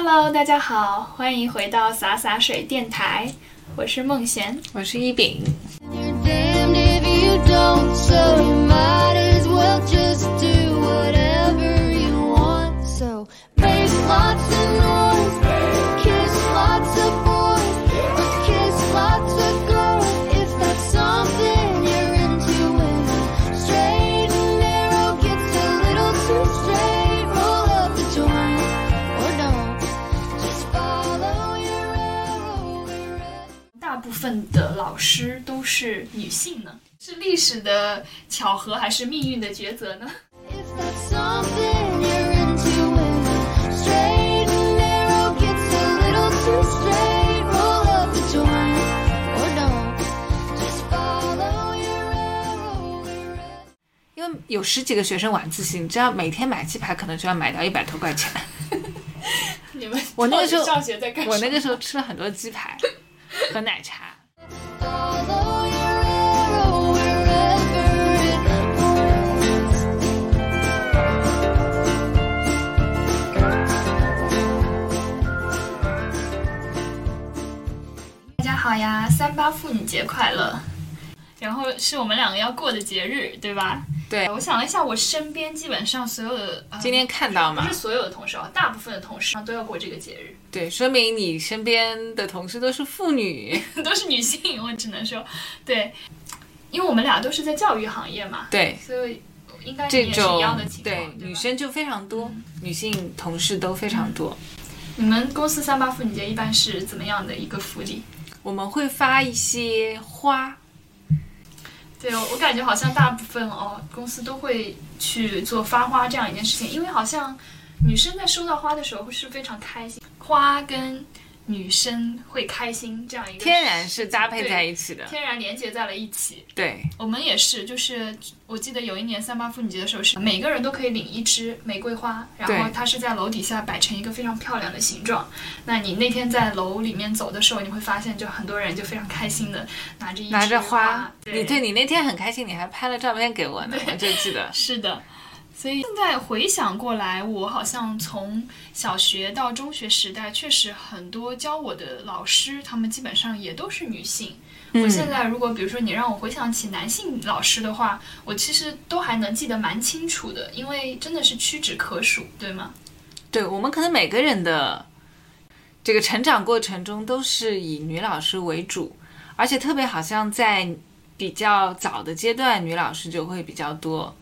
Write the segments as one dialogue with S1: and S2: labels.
S1: Hello，大家好，欢迎回到洒洒水电台，我是孟贤。
S2: 我是一饼。
S1: 分的老师都是女性呢，是历史的巧合还是命运的抉择呢
S3: ？If that's something you're into, when the straight and narrow gets a little too straight, roll up the joint or don't. Just follow your arrow
S2: 因为有十几个学生晚自习，你知道每天买鸡排可能就要买到一百多块钱。
S1: 你们
S2: 我那个时候
S1: 上学在干什么？
S2: 我那个时候吃了很多鸡排喝奶茶。
S1: 大家好呀，三八妇女节快乐！然后是我们两个要过的节日，对吧？
S2: 对，
S1: 我想了一下，我身边基本上所有的，呃、
S2: 今天看到嘛
S1: 不是？所有的同事啊，大部分的同事都要过这个节日，
S2: 对，说明你身边的同事都是妇女。
S1: 都是女性，我只能说，对，因为我们俩都是在教育行业嘛，
S2: 对，
S1: 所以应该
S2: 这
S1: 也是一样
S2: 种
S1: 的情况，
S2: 对女生就非常多，女性同事都非常多。
S1: 你们公司三八妇女节一般是怎么样的一个福利？
S2: 我们会发一些花，
S1: 对，我感觉好像大部分哦公司都会去做发花这样一件事情，因为好像女生在收到花的时候是非常开心，花跟女生会开心这样一个
S2: 天然是搭配在一起的。
S1: 天然连接在了一起。
S2: 对，
S1: 我们也是，就是我记得有一年三八妇女节的时候，是每个人都可以领一支玫瑰花，然后它是在楼底下摆成一个非常漂亮的形状。那你那天在楼里面走的时候，你会发现，就很多人就非常开心的拿着一
S2: 拿着花，
S1: 对
S2: 你对你那天很开心，你还拍了照片给我呢，我就记得。
S1: 是的，所以现在回想过来，我好像从小学到中学时代，确实很多教我的老师，他们基本上也都是女性。我
S2: 嗯
S1: 现在如果比如说你让我回想起男性老师的话，我其实都还能记得蛮清楚的，因为真的是屈指可数，对吗？
S2: 对我们可能每个人的这个成长过程中都是以女老师为主，而且特别好像在比较早的阶段，女老师就会比较多，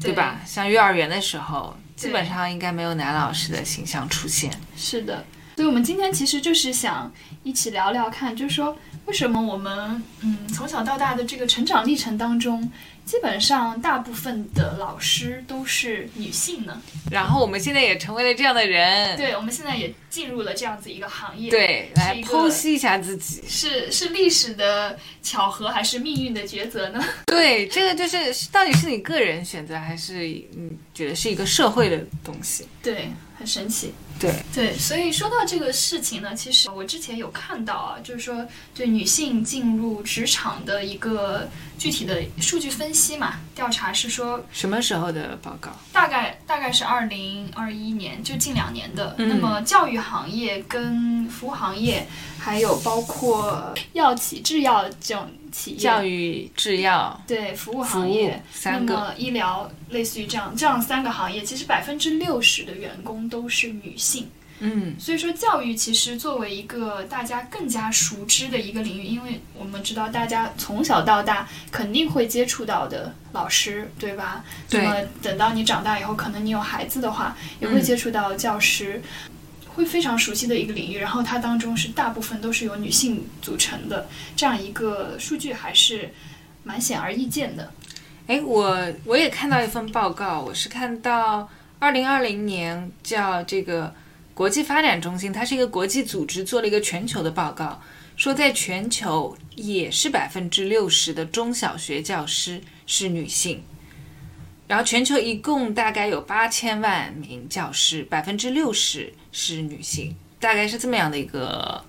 S2: 对吧？像幼儿园的时候，基本上应该没有男老师的形象出现。
S1: 是的，所以我们今天其实就是想一起聊聊看，就是说为什么我们嗯从小到大的这个成长历程当中，基本上大部分的老师都是女性呢？
S2: 然后我们现在也成为了这样的人，
S1: 对，我们现在也进入了这样子一个行业，，
S2: 对，来剖析一下自己。
S1: 是是历史的巧合还是命运的抉择呢？
S2: 对，这个就是到底是你个人选择，还是你觉得是一个社会的东西？
S1: 对，很神奇。
S2: 对，
S1: 对，所以说到这个事情呢，其实我之前有看到啊，就是说对女性进入职场的一个具体的数据分析嘛，调查是说
S2: 什么时候的报告？
S1: 大概大概是二零二一年，就近两年的。
S2: 嗯
S1: 那么教育行业跟服务行业，还有包括药企、制药这种企业，
S2: 教育、制药、
S1: 对服务行业，
S2: 三个。
S1: 那么医疗类似于这样这样三个行业，其实百分之六十的员工都是女性。
S2: 嗯，
S1: 所以说，教育其实作为一个大家更加熟知的一个领域，因为我们知道大家从小到大肯定会接触到的老师，对吧？
S2: 对
S1: 那么等到你长大以后，可能你有孩子的话，也会
S2: 嗯
S1: 接触到教师。会非常熟悉的一个领域，然后它当中是大部分都是由女性组成的，这样一个数据还是蛮显而易见的。
S2: 哎，我我也看到一份报告，我是看到二零二零年叫这个国际发展中心，它是一个国际组织，做了一个全球的报告，说在全球也是百分之六十的中小学教师是女性，然后全球一共大概有八千万名教师，百分之六十是女性，大概是这么样的一个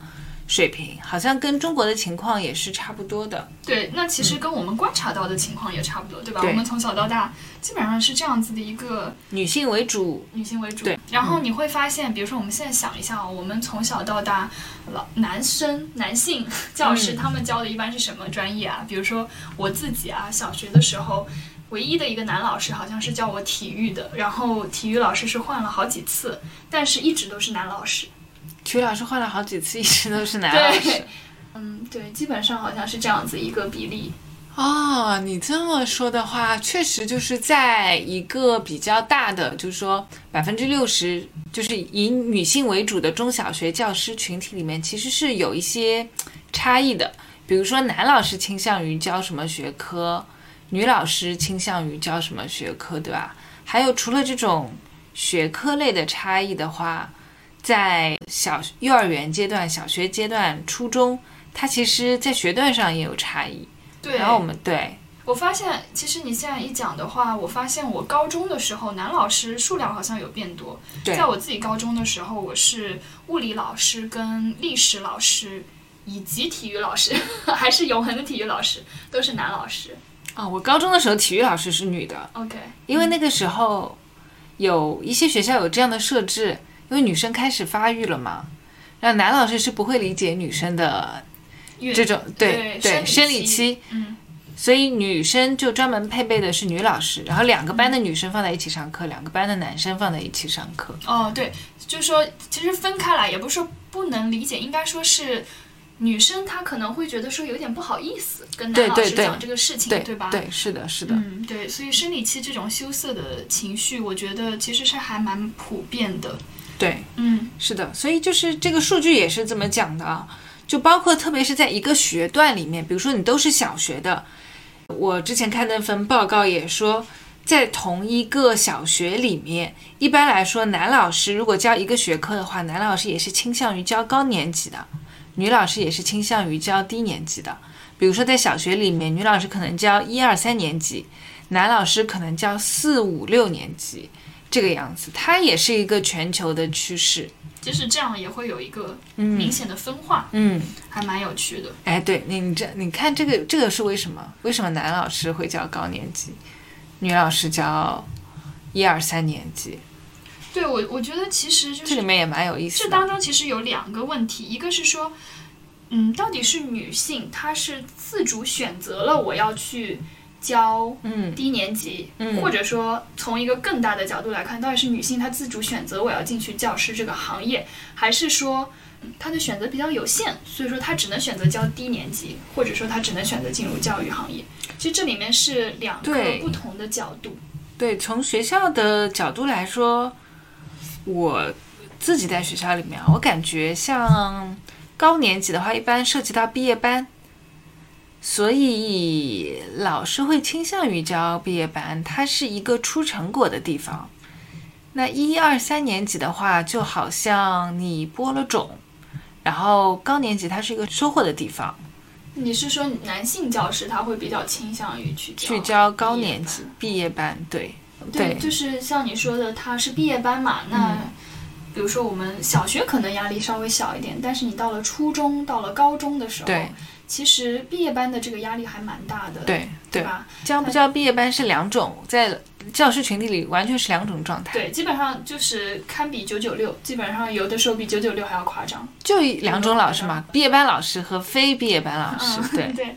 S2: 水平，好像跟中国的情况也是差不多的。
S1: 对，那其实跟我们观察到的情况也差不多，对吧？
S2: 对
S1: 我们从小到大基本上是这样子的一个
S2: 女性为主，
S1: 女性为主。
S2: 对，
S1: 然后你会发现，比如说我们现在想一下啊，我们从小到大，老男生男性教师、
S2: 嗯
S1: 他们教的一般是什么专业啊？比如说我自己啊，小学的时候。唯一的一个男老师好像是教我体育的，然后体育老师是换了好几次，但是一直都是男老师。
S2: 体育老师换了好几次，一直都是男老师。，
S1: 嗯，对，基本上好像是这样子一个比例。
S2: 哦，你这么说的话，确实就是在一个比较大的，就是说百分之六十，就是以女性为主的中小学教师群体里面，其实是有一些差异的。比如说，男老师倾向于教什么学科，女老师倾向于教什么学科，对吧？还有除了这种学科类的差异的话，在小幼儿园阶段、小学阶段、初中，它其实在学段上也有差异。
S1: 对，
S2: 然后我们对
S1: 我发现，其实你现在一讲的话，我发现我高中的时候男老师数量好像有变多。
S2: 对
S1: 在我自己高中的时候，我是物理老师、跟历史老师以及体育老师，还是永恒的体育老师，都是男老师。
S2: 啊、我高中的时候体育老师是女的
S1: ，OK，
S2: 因为那个时候有一些学校有这样的设置，因为女生开始发育了嘛，然后男老师是不会理解女生的这种
S1: 对
S2: 对生理期，
S1: 嗯，
S2: 所以女生就专门配备的是女老师，然后两个班的女生放在一起上课，两个班的男生放在一起上课。
S1: 哦，对，就是说，其实分开来也不是说不能理解，应该说是女生她可能会觉得说有点不好意思跟男老师讲这个事情，
S2: 对
S1: 吧？
S2: 对，是的，是的，
S1: 嗯，对，所以生理期这种羞涩的情绪，我觉得其实是还蛮普遍的。
S2: 对，
S1: 嗯，
S2: 是的，所以就是这个数据也是这么讲的啊，就包括特别是在一个学段里面，比如说你都是小学的，我之前看那份报告也说，在同一个小学里面，一般来说，男老师如果教一个学科的话，男老师也是倾向于教高年级的，女老师也是倾向于教低年级的。比如说在小学里面，女老师可能教一二三年级，男老师可能教四五六年级。这个样子，它也是一个全球的趋势。
S1: 就是这样也会有一个明显的分化，
S2: 嗯，
S1: 还蛮有趣的。
S2: 哎，对你，你这你看这个这个是为什么？为什么男老师会教高年级，女老师教一二三年级？
S1: 对我，我觉得其实就是
S2: 这里面也蛮有意思的。
S1: 这当中其实有两个问题，一个是说，嗯，到底是女性她是自主选择了我要去教
S2: 嗯
S1: 低年级，
S2: 嗯
S1: 或者说从一个更大的角度来看，到底是女性她自主选择我要进去教师这个行业，还是说嗯她的选择比较有限，所以说她只能选择教低年级，或者说她只能选择进入教育行业？其实这里面是两个不同的角度。
S2: 对，从学校的角度来说，我自己在学校里面啊，我感觉像高年级的话，一般涉及到毕业班，所以老师会倾向于教毕业班，它是一个出成果的地方。那一二三年级的话，就好像你播了种，然后高年级它是一个收获的地方，
S1: 你是说男性教师他会比较倾向于去教
S2: 去教高年级毕业班，对。
S1: 对，
S2: 对。
S1: 就是像你说的，他是毕业班嘛，那。
S2: 嗯
S1: 比如说，我们小学可能压力稍微小一点，但是你到了初中、到了高中的时候，其实毕业班的这个压力还蛮大的，
S2: 对对，
S1: 对。吧？
S2: 教不教毕业班是两种，在教师群体里完全是两种状态，
S1: 对，基本上就是堪比九九六，基本上有的时候比九九六还要夸张。
S2: 就两种老师嘛，毕业班老师和非毕业班老师，
S1: 嗯，
S2: 对。
S1: 对，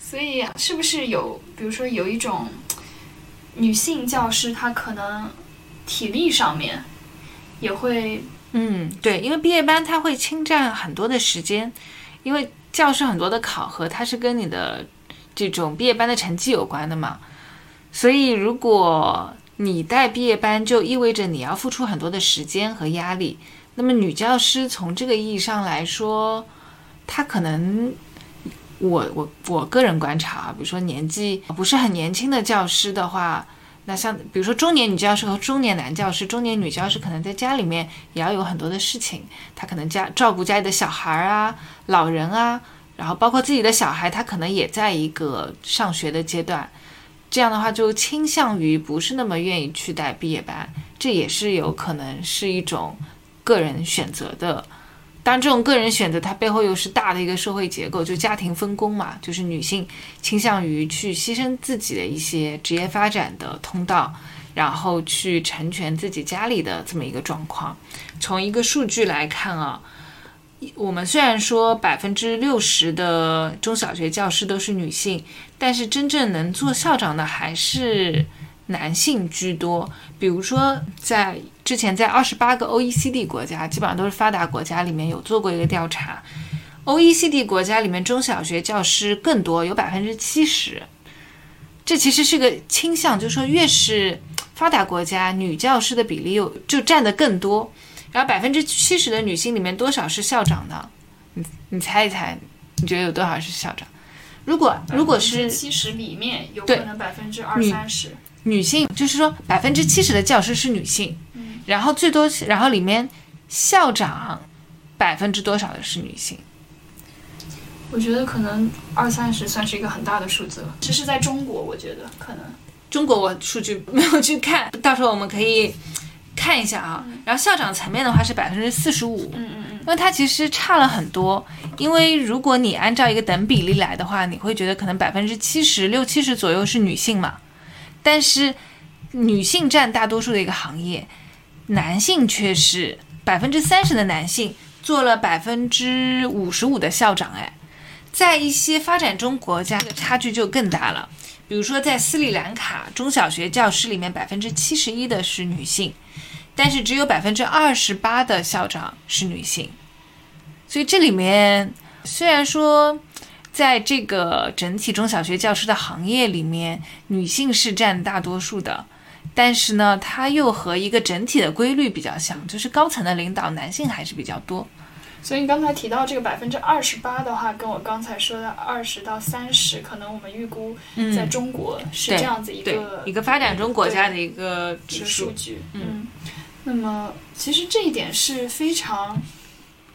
S1: 所以是不是有，比如说有一种女性教师，她可能体力上面也会
S2: 嗯对，因为毕业班它会侵占很多的时间，因为教师很多的考核，它是跟你的这种毕业班的成绩有关的嘛，所以如果你带毕业班，就意味着你要付出很多的时间和压力。那么女教师从这个意义上来说，她可能，我我我个人观察啊，比如说年纪不是很年轻的教师的话，那像比如说中年女教师和中年男教师，中年女教师可能在家里面也要有很多的事情，她可能家照顾家里的小孩啊、老人啊，然后包括自己的小孩，他可能也在一个上学的阶段。这样的话，就倾向于不是那么愿意去带毕业班，这也是有可能是一种个人选择的当然，这种个人选择它背后又是大的一个社会结构，就家庭分工嘛，就是女性倾向于去牺牲自己的一些职业发展的通道，然后去成全自己家里的这么一个状况。从一个数据来看啊，我们虽然说百分之六十的中小学教师都是女性，但是真正能做校长的还是男性居多。比如说，在之前在二十八个 OECD 国家，基本上都是发达国家里面有做过一个调查，OECD 国家里面中小学教师更多，有百分之七十。这其实是个倾向，就是说越是发达国家，女教师的比例又就占得更多。然后百分之七十的女性里面多少是校长呢？你你猜一猜，你觉得有多少是校长？如果如果是
S1: 七十里面有可能百分之二三十，
S2: 女性，就是说百分之七十的教师是女性，然后最多，然后里面校长百分之多少的是女性？
S1: 我觉得可能二三十算是一个很大的数字了。只是在中国，我觉得可能
S2: 中国我数据没有去看，到时候我们可以看一下啊。然后校长层面的话是百分之四十五，
S1: 嗯嗯嗯，
S2: 因为它其实差了很多。因为如果你按照一个等比例来的话，你会觉得可能百分之七十六七十左右是女性嘛，但是女性占大多数的一个行业，男性却是百分之三十的男性做了百分之五十五的校长，哎，在一些发展中国家，这个差距就更大了。比如说，在斯里兰卡，中小学教师里面百分之七十一的是女性，但是只有百分之二十八的校长是女性。所以这里面虽然说，在这个整体中小学教师的行业里面，女性是占大多数的，但是呢，它又和一个整体的规律比较像，就是高层的领导男性还是比较多。
S1: 所以你刚才提到这个百分之二十八的话，跟我刚才说的二十到三十，可能我们预估在中国是这样子一
S2: 对
S1: 个
S2: 一个发展中国家的一个指数
S1: 数。据。嗯，那么其实这一点是非常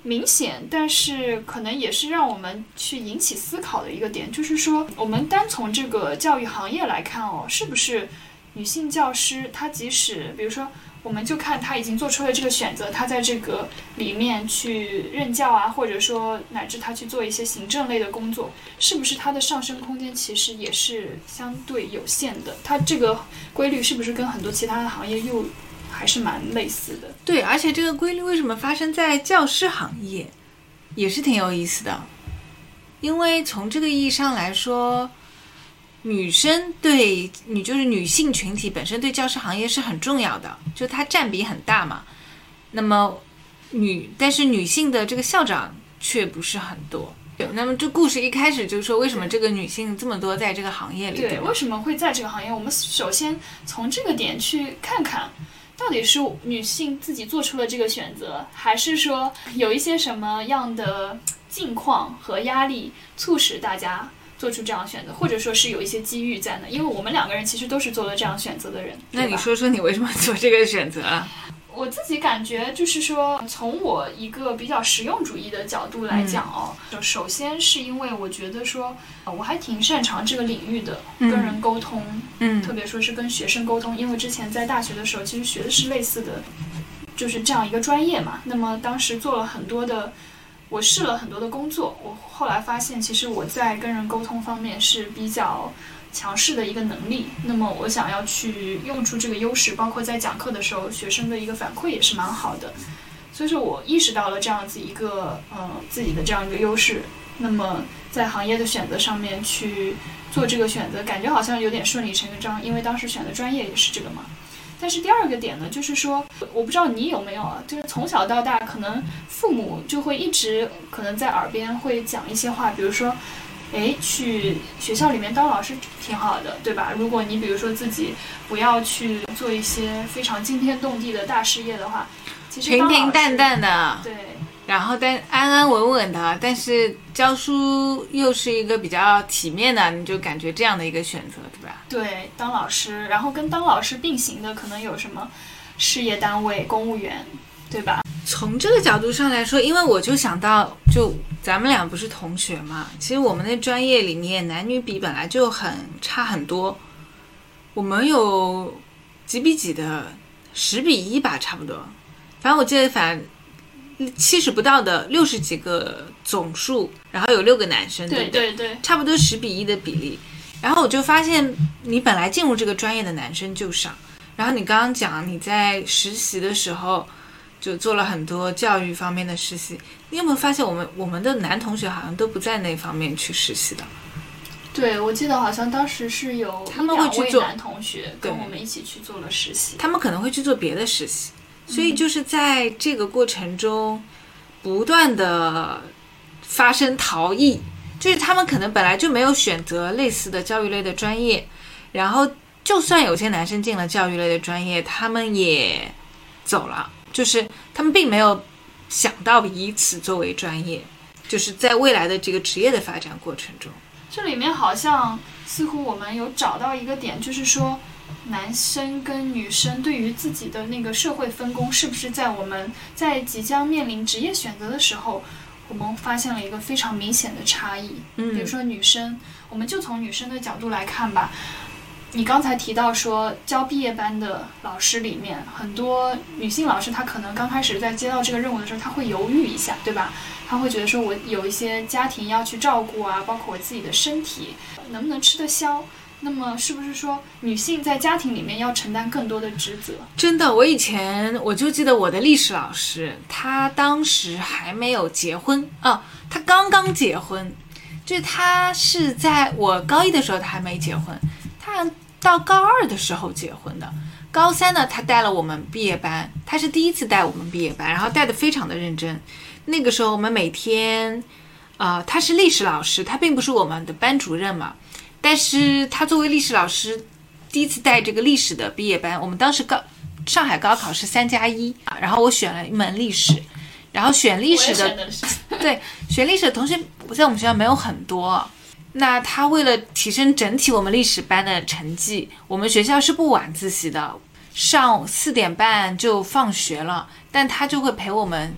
S1: 明显，但是可能也是让我们去引起思考的一个点，就是说，我们单从这个教育行业来看哦，是不是女性教师她即使比如说。我们就看她已经做出了这个选择，她在这个里面去任教啊，或者说乃至她去做一些行政类的工作，是不是她的上升空间其实也是相对有限的？它这个规律是不是跟很多其他的行业又还是蛮类似的？
S2: 对，而且这个规律为什么发生在教师行业，也是挺有意思的。因为从这个意义上来说，女生对女就是女性群体本身对教师行业是很重要的，就它占比很大嘛。那么女，但是女性的这个校长却不是很多。那么这故事一开始就是说为什么这个女性这么多在这个行业里，
S1: 对，
S2: 吧
S1: 为？什么会在这个行业？我们首先从这个点去看看，到底是女性自己做出了这个选择，还是说有一些什么样的境况和压力促使大家做出这样选择，或者说是有一些机遇在呢？因为我们两个人其实都是做了这样选择的人。
S2: 那你说说你为什么做这个选择啊？
S1: 我自己感觉就是说，从我一个比较实用主义的角度来讲哦，就首先是因为我觉得说，呃我还挺擅长这个领域的，跟人沟通，
S2: 嗯
S1: 特别说是跟学生沟通，因为之前在大学的时候其实学的是类似的，就是这样一个专业嘛。那么当时做了很多的，我试了很多的工作，我后来发现其实我在跟人沟通方面是比较强势的一个能力。那么我想要去用出这个优势，包括在讲课的时候，学生的一个反馈也是蛮好的。所以说我意识到了这样子一个呃自己的这样一个优势。那么在行业的选择上面去做这个选择，感觉好像有点顺理成章，因为当时选的专业也是这个嘛。但是第二个点呢，就是说，我不知道你有没有啊，就是从小到大，可能父母就会一直可能在耳边会讲一些话，比如说，哎，去学校里面当老师挺好的，对吧？如果你比如说自己不要去做一些非常惊天动地的大事业的话，其实
S2: 平平淡，淡的，
S1: 对，
S2: 然后但安安稳稳的，但是教书又是一个比较体面的，你就感觉这样的一个选择，对吧？
S1: 对，当老师，然后跟当老师并行的可能有什么事业单位、公务员，对吧？
S2: 从这个角度上来说，因为我就想到，就咱们俩不是同学嘛，其实我们那专业里面男女比本来就很差很多，我们有几比几的，十比一吧，差不多。反正我记得反七十不到的六十几个总数，然后有六个男生，
S1: 对
S2: 不对？
S1: 对对，
S2: 差不多十比一的比例。然后我就发现，你本来进入这个专业的男生就少。然后你刚刚讲你在实习的时候就做了很多教育方面的实习，你有没有发现我们我们的男同学好像都不在那方面去实习的？
S1: 对，我记得好像当时是有
S2: 他们会去做
S1: 位男同学跟我们一起去做了实习。
S2: 他们可能会去做别的实习，所以就是在这个过程中不断的发生逃逸，就是他们可能本来就没有选择类似的教育类的专业，然后就算有些男生进了教育类的专业，他们也走了，就是他们并没有想到以此作为专业，就是在未来的这个职业的发展过程中。
S1: 这里面好像似乎我们有找到一个点，就是说，男生跟女生对于自己的那个社会分工，是不是在我们在即将面临职业选择的时候，我们发现了一个非常明显的差异。
S2: 嗯
S1: 比如说女生，我们就从女生的角度来看吧。你刚才提到说，教毕业班的老师里面，很多女性老师她可能刚开始在接到这个任务的时候，她会犹豫一下，对吧？她会觉得说我有一些家庭要去照顾啊，包括我自己的身体能不能吃得消。那么是不是说女性在家庭里面要承担更多的职责？
S2: 真的，我以前我就记得我的历史老师，他当时还没有结婚啊，他刚刚结婚，就是他是在我高一的时候他还没结婚，他到高二的时候结婚的。高三呢，他带了我们毕业班，他是第一次带我们毕业班，然后带的非常的认真。那个时候我们每天，啊、他是历史老师，他并不是我们的班主任嘛，但是他作为历史老师，第一次带这个历史的毕业班，我们当时高上海高考是三加一啊，然后我选了一门历史，然后选历史的 对，选历史的同学在我们学校没有很多。那他为了提升整体我们历史班的成绩，我们学校是不晚自习的，上四点半就放学了，但他就会陪我们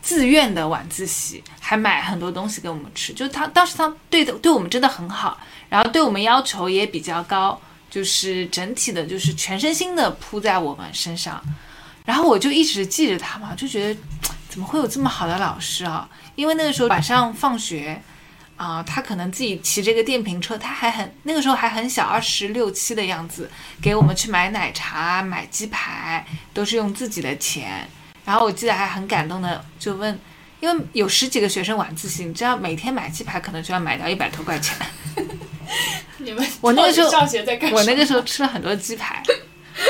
S2: 自愿的晚自习，还买很多东西给我们吃。就他当时他对的对我们真的很好，然后对我们要求也比较高，就是整体的就是全身心的扑在我们身上。然后我就一直记着他嘛，就觉得怎么会有这么好的老师啊？因为那个时候晚上放学，啊、他可能自己骑这个电瓶车，他还很那个时候还很小，二十六七的样子，给我们去买奶茶、买鸡排，都是用自己的钱。然后我记得还很感动的，就问，因为有十几个学生晚自习，你知道每天买鸡排可能就要买到一百多块钱。
S1: 你们
S2: 我那个时候
S1: 上学在干？
S2: 我那个时候吃了很多鸡排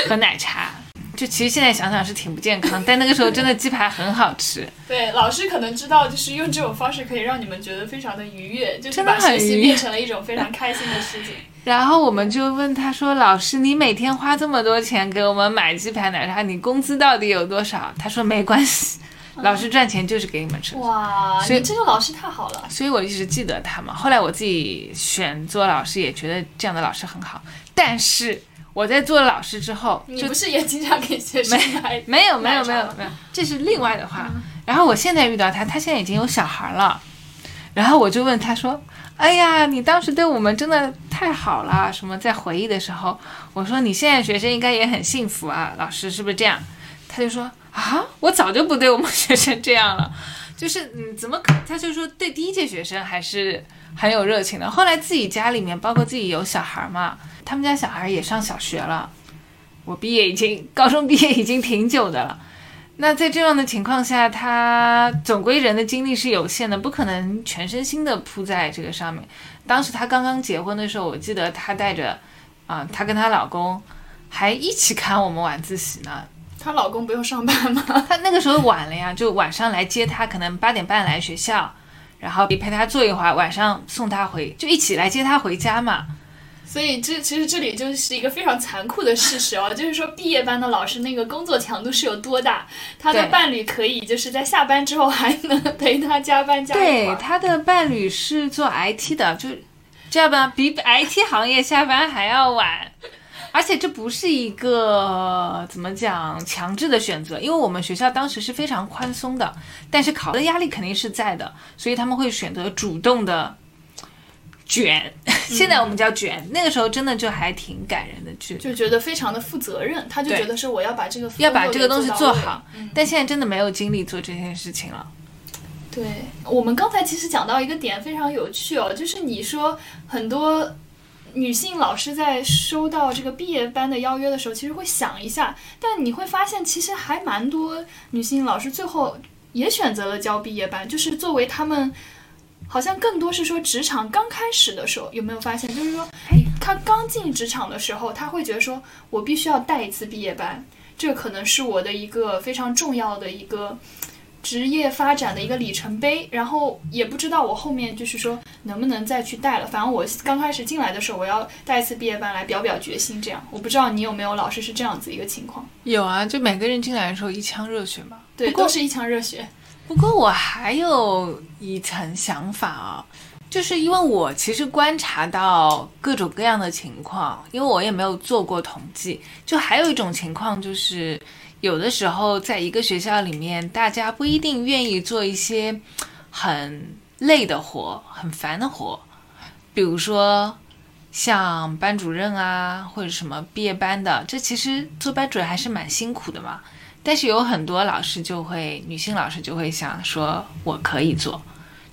S2: 和奶茶，就其实现在想想是挺不健康，但那个时候真的鸡排很好吃。
S1: 对老师可能知道，就是用这种方式可以让你们觉得非常的愉悦，就是
S2: 真的
S1: 把学习变成了一种非常开心的事情。
S2: 然后我们就问他说：“老师，你每天花这么多钱给我们买鸡排奶茶，你工资到底有多少？”他说：“没关系，老师赚钱就是给你们吃。”
S1: 哇，
S2: 所以
S1: 这个老师太好了。
S2: 所以我一直记得他嘛。后来我自己选做老师，也觉得这样的老师很好。但是我在做了老师之后，就
S1: 你不是也经常给学生买？
S2: 没有没有没有没有，这是另外的话。然后我现在遇到他，他现在已经有小孩了，然后我就问他说：“哎呀，你当时对我们真的太好了。”什么在回忆的时候，我说：“你现在学生应该也很幸福啊，老师是不是这样？”他就说：“啊，我早就不对我们学生这样了。”就是嗯，怎么可？他就说对第一届学生还是很有热情的。后来自己家里面，包括自己有小孩嘛，他们家小孩也上小学了。我毕业已经高中毕业已经挺久的了。那在这样的情况下，他总归人的精力是有限的，不可能全身心的扑在这个上面。当时他刚刚结婚的时候，我记得他带着啊、她跟她老公还一起看我们晚自习呢。
S1: 她老公不用上班吗？
S2: 她那个时候晚了呀，就晚上来接她，可能八点半来学校，然后陪她坐一会儿，晚上送她回，就一起来接她回家嘛。
S1: 所以这其实这里就是一个非常残酷的事实哦，就是说毕业班的老师那个工作强度是有多大，他的伴侣可以就是在下班之后还能陪他加班加。
S2: 对他的伴侣是做 IT 的，就这样吧，比 IT 行业下班还要晚。而且这不是一个怎么讲强制的选择，因为我们学校当时是非常宽松的，但是考的压力肯定是在的，所以他们会选择主动的卷，现在我们叫卷，那个时候真的就还挺感人的，就
S1: 就觉得非常的负责任，他就觉得是我要把这个
S2: 要把这个东西做好。但现在真的没有精力做这件事情了。
S1: 对我们刚才其实讲到一个点非常有趣哦，就是你说很多女性老师在收到这个毕业班的邀约的时候，其实会想一下，但你会发现其实还蛮多女性老师最后也选择了教毕业班，就是作为他们。好像更多是说职场刚开始的时候，有没有发现？就是说，他刚进职场的时候，他会觉得说，我必须要带一次毕业班，这可能是我的一个非常重要的一个职业发展的一个里程碑，然后也不知道我后面就是说能不能再去带了。反正我刚开始进来的时候，我要带一次毕业班来表表决心，这样。我不知道你有没有老师是这样子一个情况？
S2: 有啊，就每个人进来的时候一腔热血嘛。
S1: 对，
S2: 不过
S1: 都是一腔热血。
S2: 不过我还有一层想法啊，就是因为我其实观察到各种各样的情况，因为我也没有做过统计，就还有一种情况就是，有的时候在一个学校里面，大家不一定愿意做一些很累的活、很烦的活，比如说。像班主任啊，或者什么毕业班的，这其实做班主任还是蛮辛苦的嘛。但是有很多老师就会，女性老师就会想说，我可以做，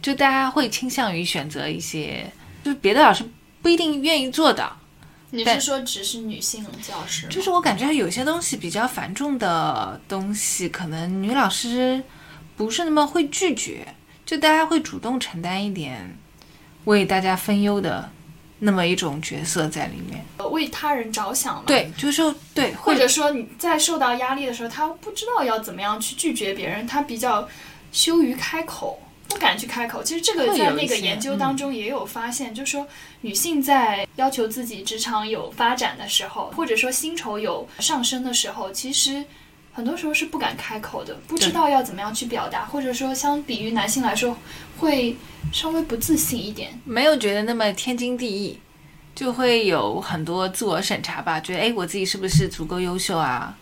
S2: 就大家会倾向于选择一些，就是别的老师不一定愿意做的。但
S1: 你是说只是女性教师？
S2: 就是我感觉有些东西比较繁重的东西，可能女老师不是那么会拒绝，就大家会主动承担一点为大家分忧的那么一种角色在里面。
S1: 为他人着想嘛。
S2: 对，就是说对，
S1: 或
S2: 或
S1: 者说你在受到压力的时候，他不知道要怎么样去拒绝别人，他比较羞于开口，不敢去开口。其实这个在那个研究当中也有发现，就是说女性在要求自己职场有发展的时候，或者说薪酬有上升的时候，其实。很多时候是不敢开口的，不知道要怎么样去表达，或者说相比于男性来说，会稍微不自信一点。
S2: 没有觉得那么天经地义，就会有很多自我审查吧，觉得哎，我自己是不是足够优秀啊？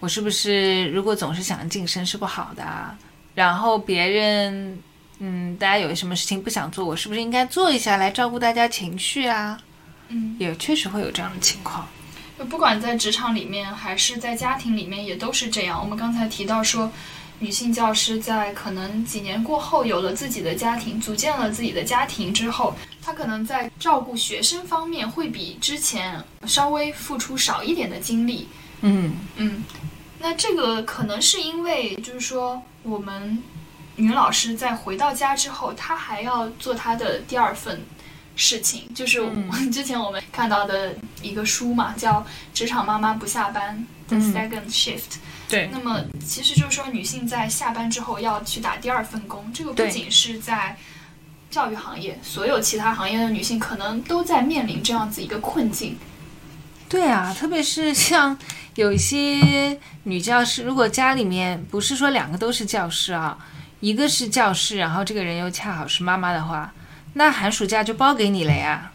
S2: 我是不是如果总是想晋升是不好的啊？然后别人，嗯，大家有什么事情不想做，我是不是应该做一下来照顾大家情绪啊？
S1: 嗯，
S2: 也确实会有这样的情况。
S1: 就不管在职场里面还是在家庭里面，也都是这样。我们刚才提到说，女性教师在可能几年过后有了自己的家庭，组建了自己的家庭之后，她可能在照顾学生方面会比之前稍微付出少一点的精力。
S2: 嗯，
S1: 嗯，那这个可能是因为，就是说我们女老师在回到家之后，她还要做她的第二份事情，就是我
S2: 嗯
S1: 之前我们看到的一个书嘛，叫《职场妈妈不下班》的
S2: 嗯
S1: Second Shift。
S2: 对
S1: 那么其实就是说，女性在下班之后要去打第二份工，这个不仅是在教育行业，所有其他行业的女性可能都在面临这样子一个困境。
S2: 对啊，特别是像有一些女教师，如果家里面不是说两个都是教师啊，一个是教师，然后这个人又恰好是妈妈的话，那寒暑假就包给你了呀。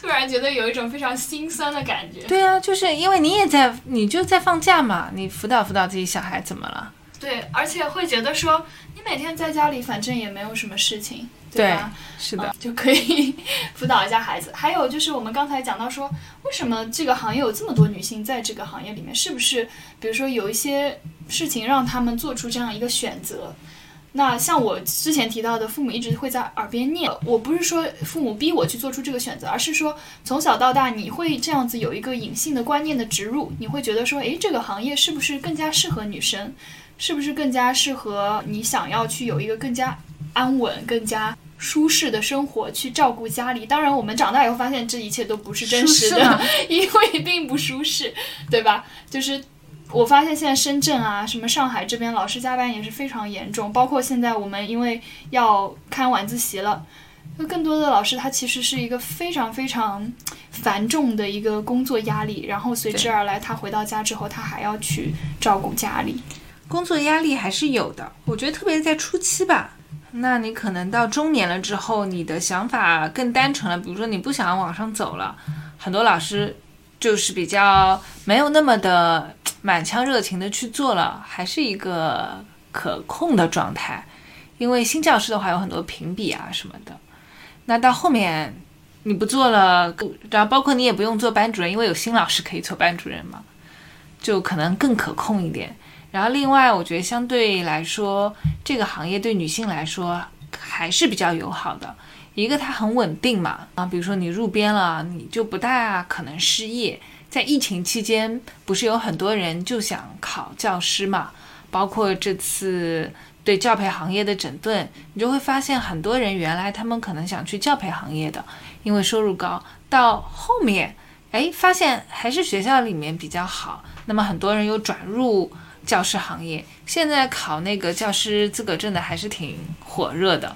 S1: 突然觉得有一种非常心酸的感觉。
S2: 对啊，就是因为你也在，你就在放假嘛，你辅导辅导自己小孩怎么了？
S1: 对，而且会觉得说，你每天在家里反正也没有什么事情，
S2: 对
S1: 吧？
S2: 是的，
S1: 嗯就可以辅导一下孩子。还有就是我们刚才讲到说，为什么这个行业有这么多女性在这个行业里面？是不是比如说有一些事情让他们做出这样一个选择？那像我之前提到的，父母一直会在耳边念。我不是说父母逼我去做出这个选择，而是说从小到大你会这样子有一个隐性的观念的植入，你会觉得说，诶，这个行业是不是更加适合女生？是不是更加适合你想要去有一个更加安稳、更加舒适的生活，去照顾家里？当然，我们长大以后发现这一切都不是真实的，因为并不舒适，对吧？就是我发现现在深圳啊，什么上海这边老师加班也是非常严重，包括现在我们因为要看晚自习了。就更多的老师，他其实是一个非常非常繁重的一个工作压力，然后随之而来，他回到家之后，他还要去照顾家里。
S2: 工作压力还是有的。我觉得特别在初期吧，那你可能到中年了之后，你的想法更单纯了。比如说你不想往上走了，很多老师就是比较没有那么的满腔热情的去做了，还是一个可控的状态。因为新教师的话有很多评比啊什么的，那到后面你不做了，然后包括你也不用做班主任，因为有新老师可以做班主任嘛，就可能更可控一点。然后另外，我觉得相对来说，这个行业对女性来说还是比较友好的。一个它很稳定嘛，啊，比如说你入编了，你就不大可能失业。在疫情期间，不是有很多人就想考教师嘛？包括这次对教培行业的整顿，你就会发现很多人原来他们可能想去教培行业的，因为收入高，到后面，哎，发现还是学校里面比较好，那么很多人又转入教师行业。现在考那个教师资格证的还是挺火热的。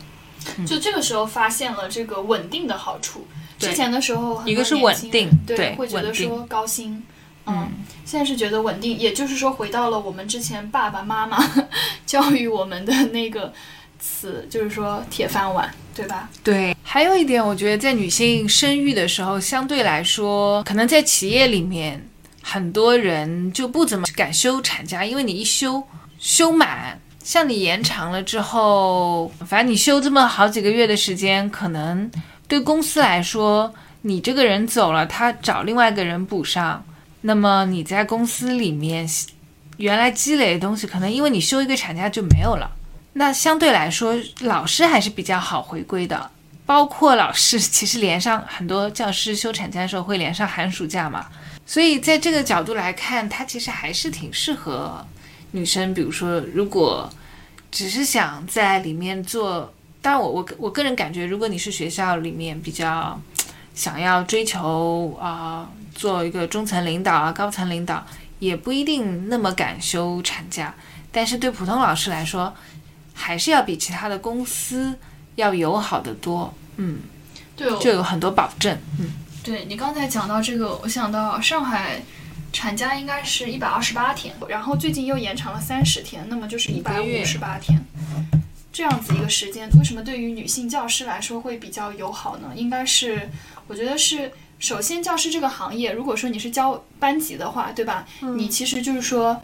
S1: 就这个时候发现了这个稳定的好处。之前的时候，
S2: 一个是稳定
S1: 对，
S2: 对
S1: 会觉得说高薪。嗯，现在是觉得稳定，也就是说回到了我们之前爸爸妈妈教育我们的那个词，就是说铁饭碗，对吧？
S2: 对，还有一点，我觉得在女性生育的时候，相对来说，可能在企业里面，很多人就不怎么敢休产假，因为你一休休满，像你延长了之后，反正你休这么好几个月的时间，可能对公司来说，你这个人走了，他找另外一个人补上，那么你在公司里面原来积累的东西，可能因为你休一个产假就没有了。那相对来说，老师还是比较好回归的，包括老师其实连上很多教师休产假的时候会连上寒暑假嘛，所以在这个角度来看，它其实还是挺适合女生。比如说，如果只是想在里面做，当然我我我个人感觉，如果你是学校里面比较想要追求啊、做一个中层领导啊、高层领导，也不一定那么敢休产假。但是对普通老师来说，还是要比其他的公司要友好的多，嗯，
S1: 对，
S2: 就有很多保证，嗯，
S1: 对你刚才讲到这个，我想到上海产假应该是一百二十八天，然后最近又延长了三十天，那么就是一百五十八天。这样子一个时间，为什么对于女性教师来说会比较友好呢？应该是，我觉得是，首先教师这个行业，如果说你是教班级的话，对吧？你其实就是说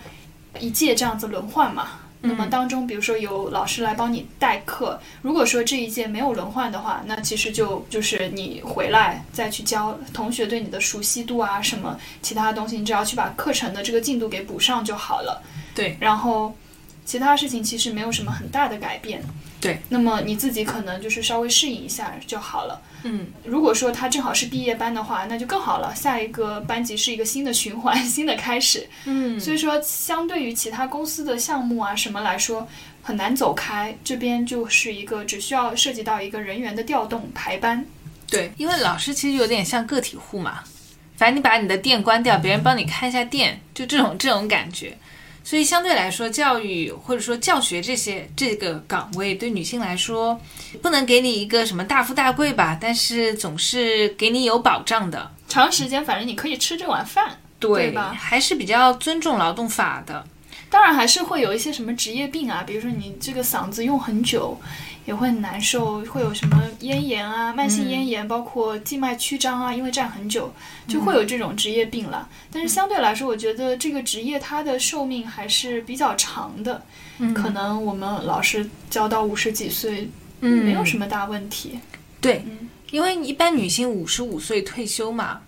S1: 一届这样子轮换嘛。那么当中，比如说有老师来帮你代课，如果说这一届没有轮换的话，那其实就就是你回来再去教同学对你的熟悉度啊，什么其他东西，你只要去把课程的这个进度给补上就好了。
S2: 对，
S1: 然后其他事情其实没有什么很大的改变。
S2: 对，
S1: 那么你自己可能就是稍微适应一下就好了。
S2: 嗯，
S1: 如果说他正好是毕业班的话，那就更好了。下一个班级是一个新的循环，新的开始。
S2: 嗯，
S1: 所以说，相对于其他公司的项目啊什么来说，很难走开。这边就是一个只需要涉及到一个人员的调动排班。
S2: 对，因为老师其实有点像个体户嘛，反正你把你的店关掉，别人帮你看一下店，就这种这种感觉。所以相对来说，教育或者说教学这些这个岗位对女性来说，不能给你一个什么大富大贵吧，但是总是给你有保障的。
S1: 长时间，反正你可以吃这碗饭。对吧
S2: 还是比较尊重劳动法的。
S1: 当然还是会有一些什么职业病啊，比如说你这个嗓子用很久，也会很难受，会有什么咽炎啊、慢性咽炎，包括静脉曲张啊，因为站很久，就会有这种职业病了。但是相对来说，我觉得这个职业它的寿命还是比较长的，可能我们老师教到五十几岁，
S2: 嗯。
S1: 没有什么大问题。
S2: 对，因为一般女性五十五岁退休嘛，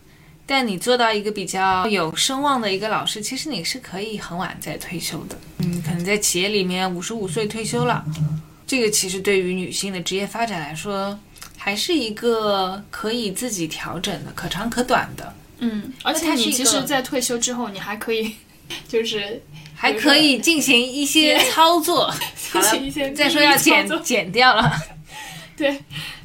S2: 但你做到一个比较有声望的一个老师，其实你是可以很晚再退休的。嗯，可能在企业里面五十五岁退休了，这个其实对于女性的职业发展来说，还是一个可以自己调整的、可长可短的，
S1: 嗯，而且你其实，在退休之后，你还可以，就是
S2: 还可以进行一些操作。好了
S1: 进行一些，
S2: 再说要剪剪掉了，
S1: 对，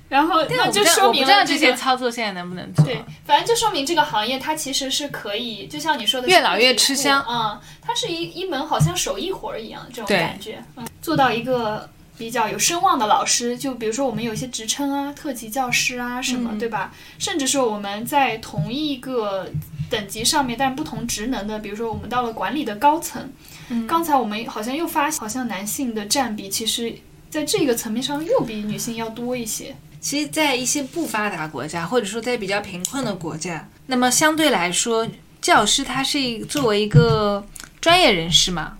S1: 然后那就说明了
S2: 我不知道这些操作现在能不能做。
S1: 对，反正就说明这个行业它其实是可以，就像你说的，
S2: 越老越吃香。
S1: 啊、它是一一门好像手艺活儿一样这种感觉，嗯，做到一个比较有声望的老师，就比如说我们有一些职称啊，特级教师啊什么，
S2: 嗯
S1: 对吧？甚至说我们在同一个等级上面，但不同职能的，比如说我们到了管理的高层，
S2: 嗯
S1: 刚才我们好像又发现，好像男性的占比其实在这个层面上又比女性要多一些。
S2: 其实，在一些不发达国家，或者说在比较贫困的国家，那么相对来说，教师他是一作为一个专业人士嘛，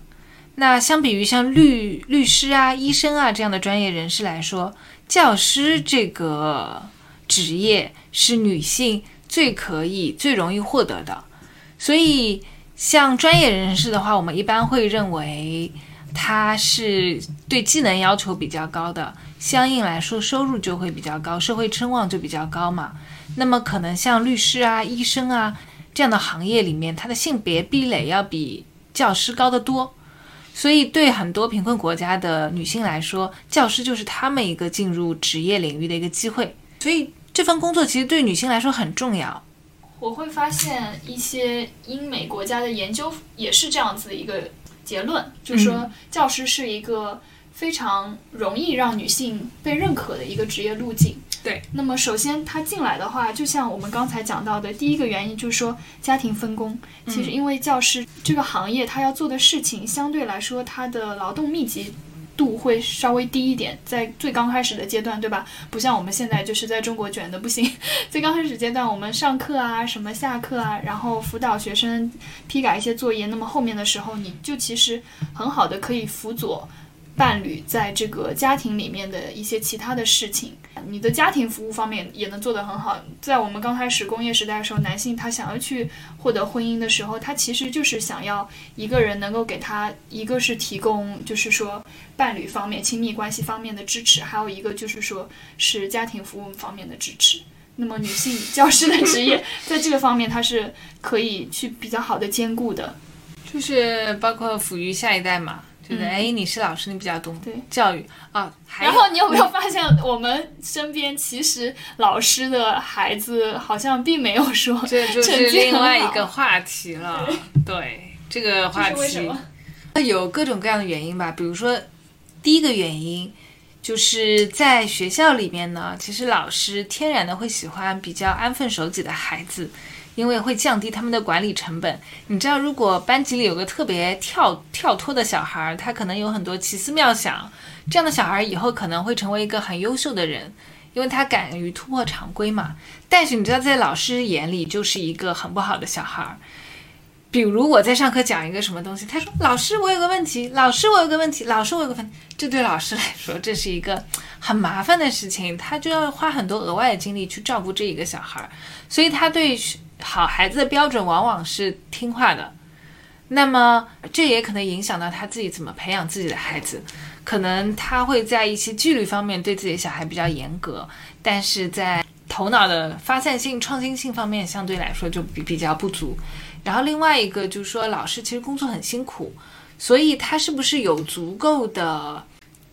S2: 那相比于像律律师啊、医生啊这样的专业人士来说，教师这个职业是女性最可以、最容易获得的。所以，像专业人士的话，我们一般会认为他是对技能要求比较高的，相应来说收入就会比较高，社会声望就比较高嘛。那么，可能像律师啊、医生啊这样的行业里面，他的性别壁垒要比教师高得多。所以，对很多贫困国家的女性来说，教师就是她们一个进入职业领域的一个机会。所以，这份工作其实对女性来说很重要。
S1: 我会发现一些英美国家的研究也是这样子的一个结论，就是说教师是一个非常容易让女性被认可的一个职业路径。
S2: 对，
S1: 那么首先他进来的话，就像我们刚才讲到的，第一个原因就是说家庭分工。其实因为教师这个行业，他要做的事情相对来说，他的劳动密集度会稍微低一点，在最刚开始的阶段，对吧？不像我们现在就是在中国卷的不行。最刚开始阶段，我们上课啊，什么下课啊，然后辅导学生批改一些作业，那么后面的时候，你就其实很好的可以辅佐。伴侣在这个家庭里面的一些其他的事情，你的家庭服务方面也能做得很好。在我们刚开始工业时代的时候，男性他想要去获得婚姻的时候，他其实就是想要一个人能够给他，一个是提供就是说伴侣方面、亲密关系方面的支持，还有一个就是说是家庭服务方面的支持。那么女性教师的职业在这个方面，它是可以去比较好的兼顾的。
S2: 就是包括抚育下一代嘛，就是哎，你是老师，你比较懂
S1: 对
S2: 教育啊。
S1: 然后你有没有发现，我们身边其实老师的孩子好像并没有说
S2: 这就是另外一个话题了。对这个话
S1: 是为什
S2: 题
S1: 么？
S2: 有各种各样的原因吧，比如说第一个原因。就是在学校里面呢，其实老师天然的会喜欢比较安分守己的孩子，因为会降低他们的管理成本。你知道，如果班级里有个特别跳跳脱的小孩，他可能有很多奇思妙想，这样的小孩以后可能会成为一个很优秀的人，因为他敢于突破常规嘛。但是你知道，在老师眼里就是一个很不好的小孩。比如我在上课讲一个什么东西，他说：“老师，我有个问题，老师，我有个问题，老师，我有个问题。”这对老师来说，这是一个很麻烦的事情，他就要花很多额外的精力去照顾这一个小孩，所以他对好孩子的标准往往是听话的。那么这也可能影响到他自己怎么培养自己的孩子，可能他会在一些纪律方面对自己的小孩比较严格，但是在头脑的发散性、创新性方面相对来说就比比较不足。然后另外一个就是说，老师其实工作很辛苦，所以他是不是有足够的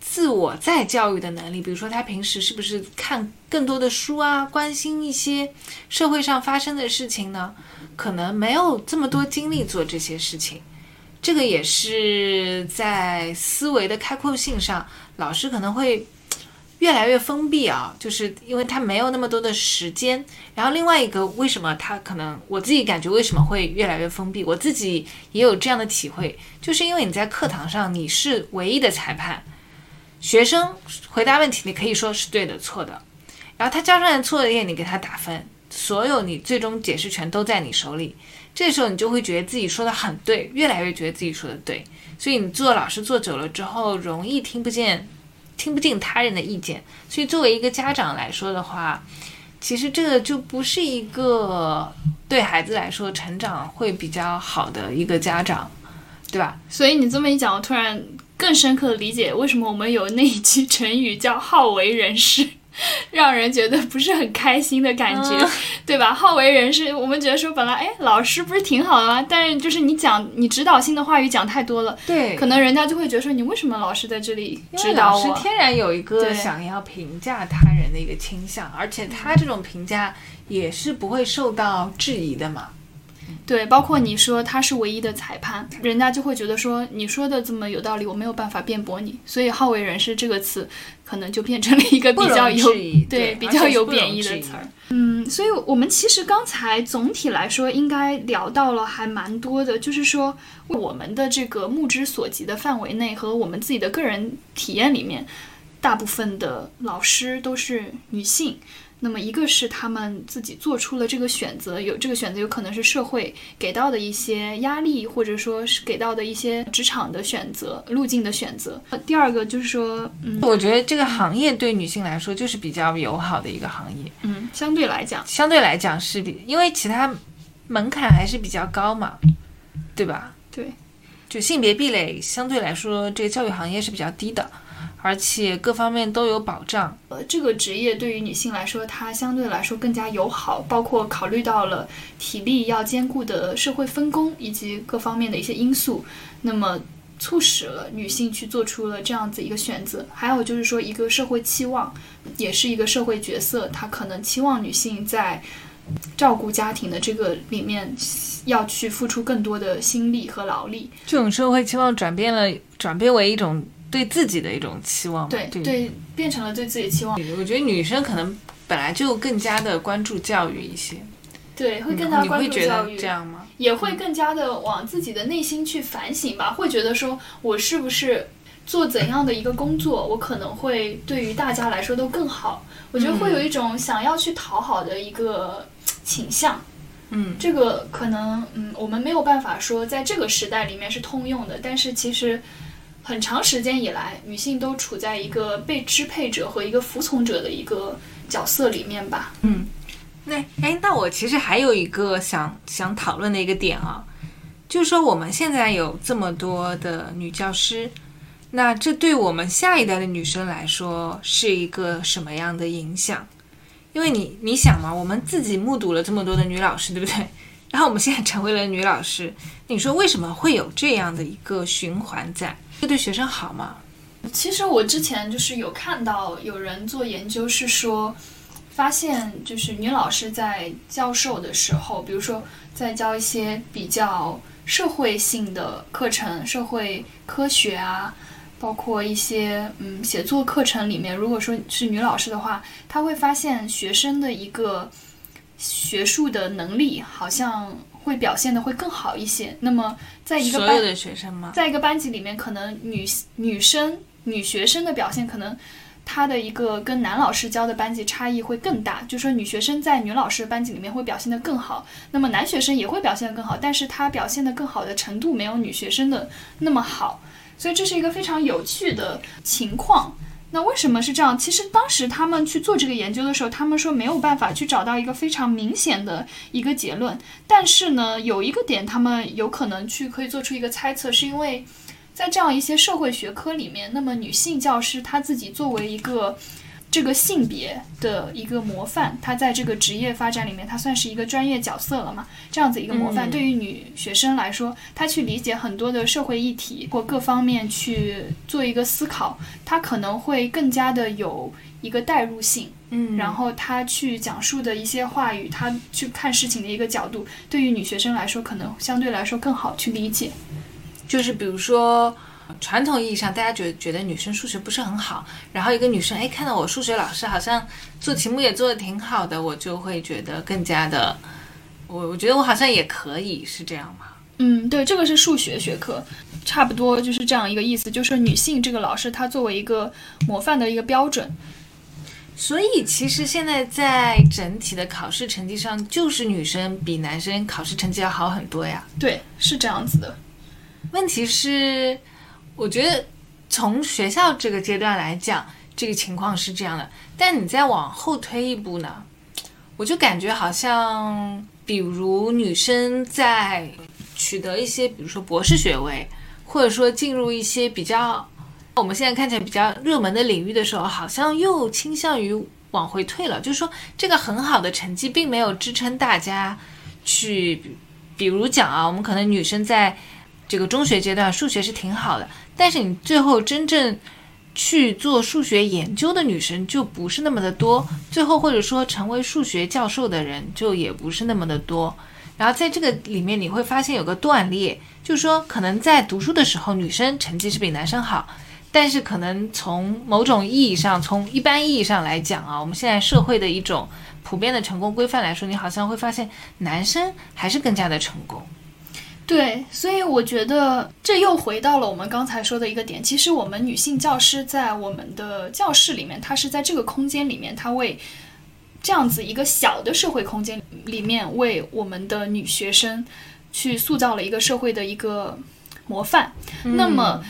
S2: 自我再教育的能力？比如说他平时是不是看更多的书啊，关心一些社会上发生的事情呢？可能没有这么多精力做这些事情。这个也是在思维的开阔性上，老师可能会越来越封闭啊，就是因为他没有那么多的时间。然后另外一个，为什么他可能我自己感觉为什么会越来越封闭？我自己也有这样的体会，就是因为你在课堂上你是唯一的裁判，学生回答问题你可以说是对的、错的，然后他交上来作业你给他打分，所有你最终解释权都在你手里。这时候你就会觉得自己说的很对，越来越觉得自己说的对，所以你做老师做久了之后，容易听不见、听不进他人的意见。所以作为一个家长来说的话，其实这个就不是一个对孩子来说成长会比较好的一个家长，对吧？
S1: 所以你这么一讲，我突然更深刻的理解为什么我们有那一句成语叫“好为人师”，让人觉得不是很开心的感觉，
S2: 嗯
S1: 对吧？好为人师，我们觉得说本来哎，老师不是挺好的吗？但是就是你讲你指导性的话语讲太多了，
S2: 对
S1: 可能人家就会觉得说你为什么老师在这里指导
S2: 老师
S1: 我？
S2: 天然有一个想要评价他人的一个倾向，而且他这种评价也是不会受到质疑的嘛。
S1: 对，包括你说他是唯一的裁判，人家就会觉得说你说的这么有道理，我没有办法辩驳你，所以“好为人师”这个词可能就变成了一个比较有对比较有贬义的词儿。嗯，所以我们其实刚才总体来说应该聊到了还蛮多的，就是说我们的这个目之所及的范围内和我们自己的个人体验里面，大部分的老师都是女性。那么一个是他们自己做出了这个选择，有这个选择有可能是社会给到的一些压力，或者说是给到的一些职场的选择、路径的选择。呃第二个就是说，嗯，
S2: 我觉得这个行业对女性来说就是比较友好的一个行业。
S1: 嗯，相对来讲，
S2: 相对来讲是比，因为其他门槛还是比较高嘛，对吧？
S1: 对，
S2: 就性别壁垒相对来说，这个教育行业是比较低的，而且各方面都有保障。
S1: 呃，这个职业对于女性来说，它相对来说更加友好，包括考虑到了体力要兼顾的社会分工以及各方面的一些因素，那么促使了女性去做出了这样子一个选择。还有就是说，一个社会期望，也是一个社会角色，它可能期望女性在照顾家庭的这个里面要去付出更多的心力和劳力。
S2: 这种社会期望转变了，转变为一种对自己的一种期望。
S1: 对
S2: 对
S1: 对，变成了对自己的期望，
S2: 我觉得女生可能本来就更加的关注教育一些，
S1: 对，会更加关注教育。
S2: 这样吗？
S1: 也会更加的往自己的内心去反省吧，会觉得说我是不是做怎样的一个工作，我可能会对于大家来说都更好。我觉得会有一种想要去讨好的一个倾向。
S2: 嗯，
S1: 这个可能，嗯，我们没有办法说在这个时代里面是通用的，但是其实很长时间以来，女性都处在一个被支配者和一个服从者的一个角色里面吧。
S2: 嗯那哎，那我其实还有一个想想讨论的一个点啊，就是说我们现在有这么多的女教师，那这对我们下一代的女生来说是一个什么样的影响？因为你你想嘛，我们自己目睹了这么多的女老师，对不对？然后我们现在成为了女老师，你说为什么会有这样的一个循环在？这对学生好吗？
S1: 其实我之前就是有看到有人做研究，是说发现就是女老师在教授的时候，比如说在教一些比较社会性的课程，社会科学啊，包括一些嗯写作课程里面，如果说是女老师的话，她会发现学生的一个学术的能力好像会表现的会更好一些。那么在一个班
S2: 所有的学生吗？
S1: 在一个班级里面，可能女女生、女学生的表现可能。她的一个跟男老师教的班级差异会更大，就说女学生在女老师的班级里面会表现得更好，那么男学生也会表现得更好，但是他表现得更好的程度没有女学生的那么好，所以这是一个非常有趣的情况。那为什么是这样？其实当时他们去做这个研究的时候，他们说没有办法去找到一个非常明显的一个结论。但是呢，有一个点，他们有可能去可以做出一个猜测，是因为在这样一些社会学科里面，那么女性教师她自己作为一个这个性别的一个模范，他在这个职业发展里面，他算是一个专业角色了嘛？这样子一个模范，
S2: 嗯
S1: 对于女学生来说，她去理解很多的社会议题或各方面去做一个思考，她可能会更加的有一个代入性。
S2: 嗯
S1: 然后她去讲述的一些话语，她去看事情的一个角度，对于女学生来说，可能相对来说更好去理解。
S2: 就是比如说，传统意义上大家觉觉得女生数学不是很好，然后一个女生哎看到我数学老师好像做题目也做的挺好的，我就会觉得更加的，我我觉得我好像也可以，是这样吗？
S1: 嗯，对，这个是数学学科，差不多就是这样一个意思，就是女性这个老师她作为一个模范的一个标准。
S2: 所以其实现在在整体的考试成绩上，就是女生比男生考试成绩要好很多呀。
S1: 对，是这样子的。
S2: 问题是，我觉得从学校这个阶段来讲，这个情况是这样的。但你再往后推一步呢，我就感觉好像，比如女生在取得一些，比如说博士学位，或者说进入一些比较我们现在看起来比较热门的领域的时候，好像又倾向于往回退了。就是说，这个很好的成绩并没有支撑大家去，比如讲啊，我们可能女生在这个中学阶段数学是挺好的，但是你最后真正去做数学研究的女生就不是那么的多，最后或者说成为数学教授的人就也不是那么的多。然后在这个里面你会发现有个断裂，就是说可能在读书的时候女生成绩是比男生好，但是可能从某种意义上，从一般意义上来讲啊，我们现在社会的一种普遍的成功规范来说，你好像会发现男生还是更加的成功。
S1: 对，所以我觉得这又回到了我们刚才说的一个点。其实我们女性教师在我们的教室里面，她是在这个空间里面，她为这样子一个小的社会空间里面，为我们的女学生去塑造了一个社会的一个模范。那么，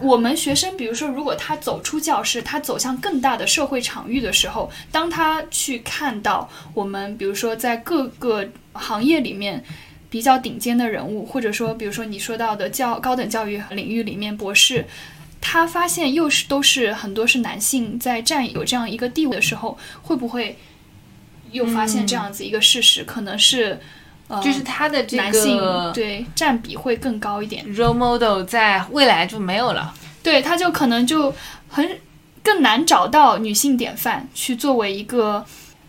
S1: 我们学生，比如说，如果他走出教室，他走向更大的社会场域的时候，当他去看到我们，比如说在各个行业里面比较顶尖的人物，或者说，比如说你说到的教高等教育领域里面博士，他发现又是都是很多是男性在占有这样一个地位的时候，会不会又发现这样子一个事实，可能是呃，
S2: 就是他的这
S1: 男性
S2: 个
S1: 对占比会更高一点。
S2: role model 在未来就没有了。
S1: 对，他就可能就很更难找到女性典范去作为一个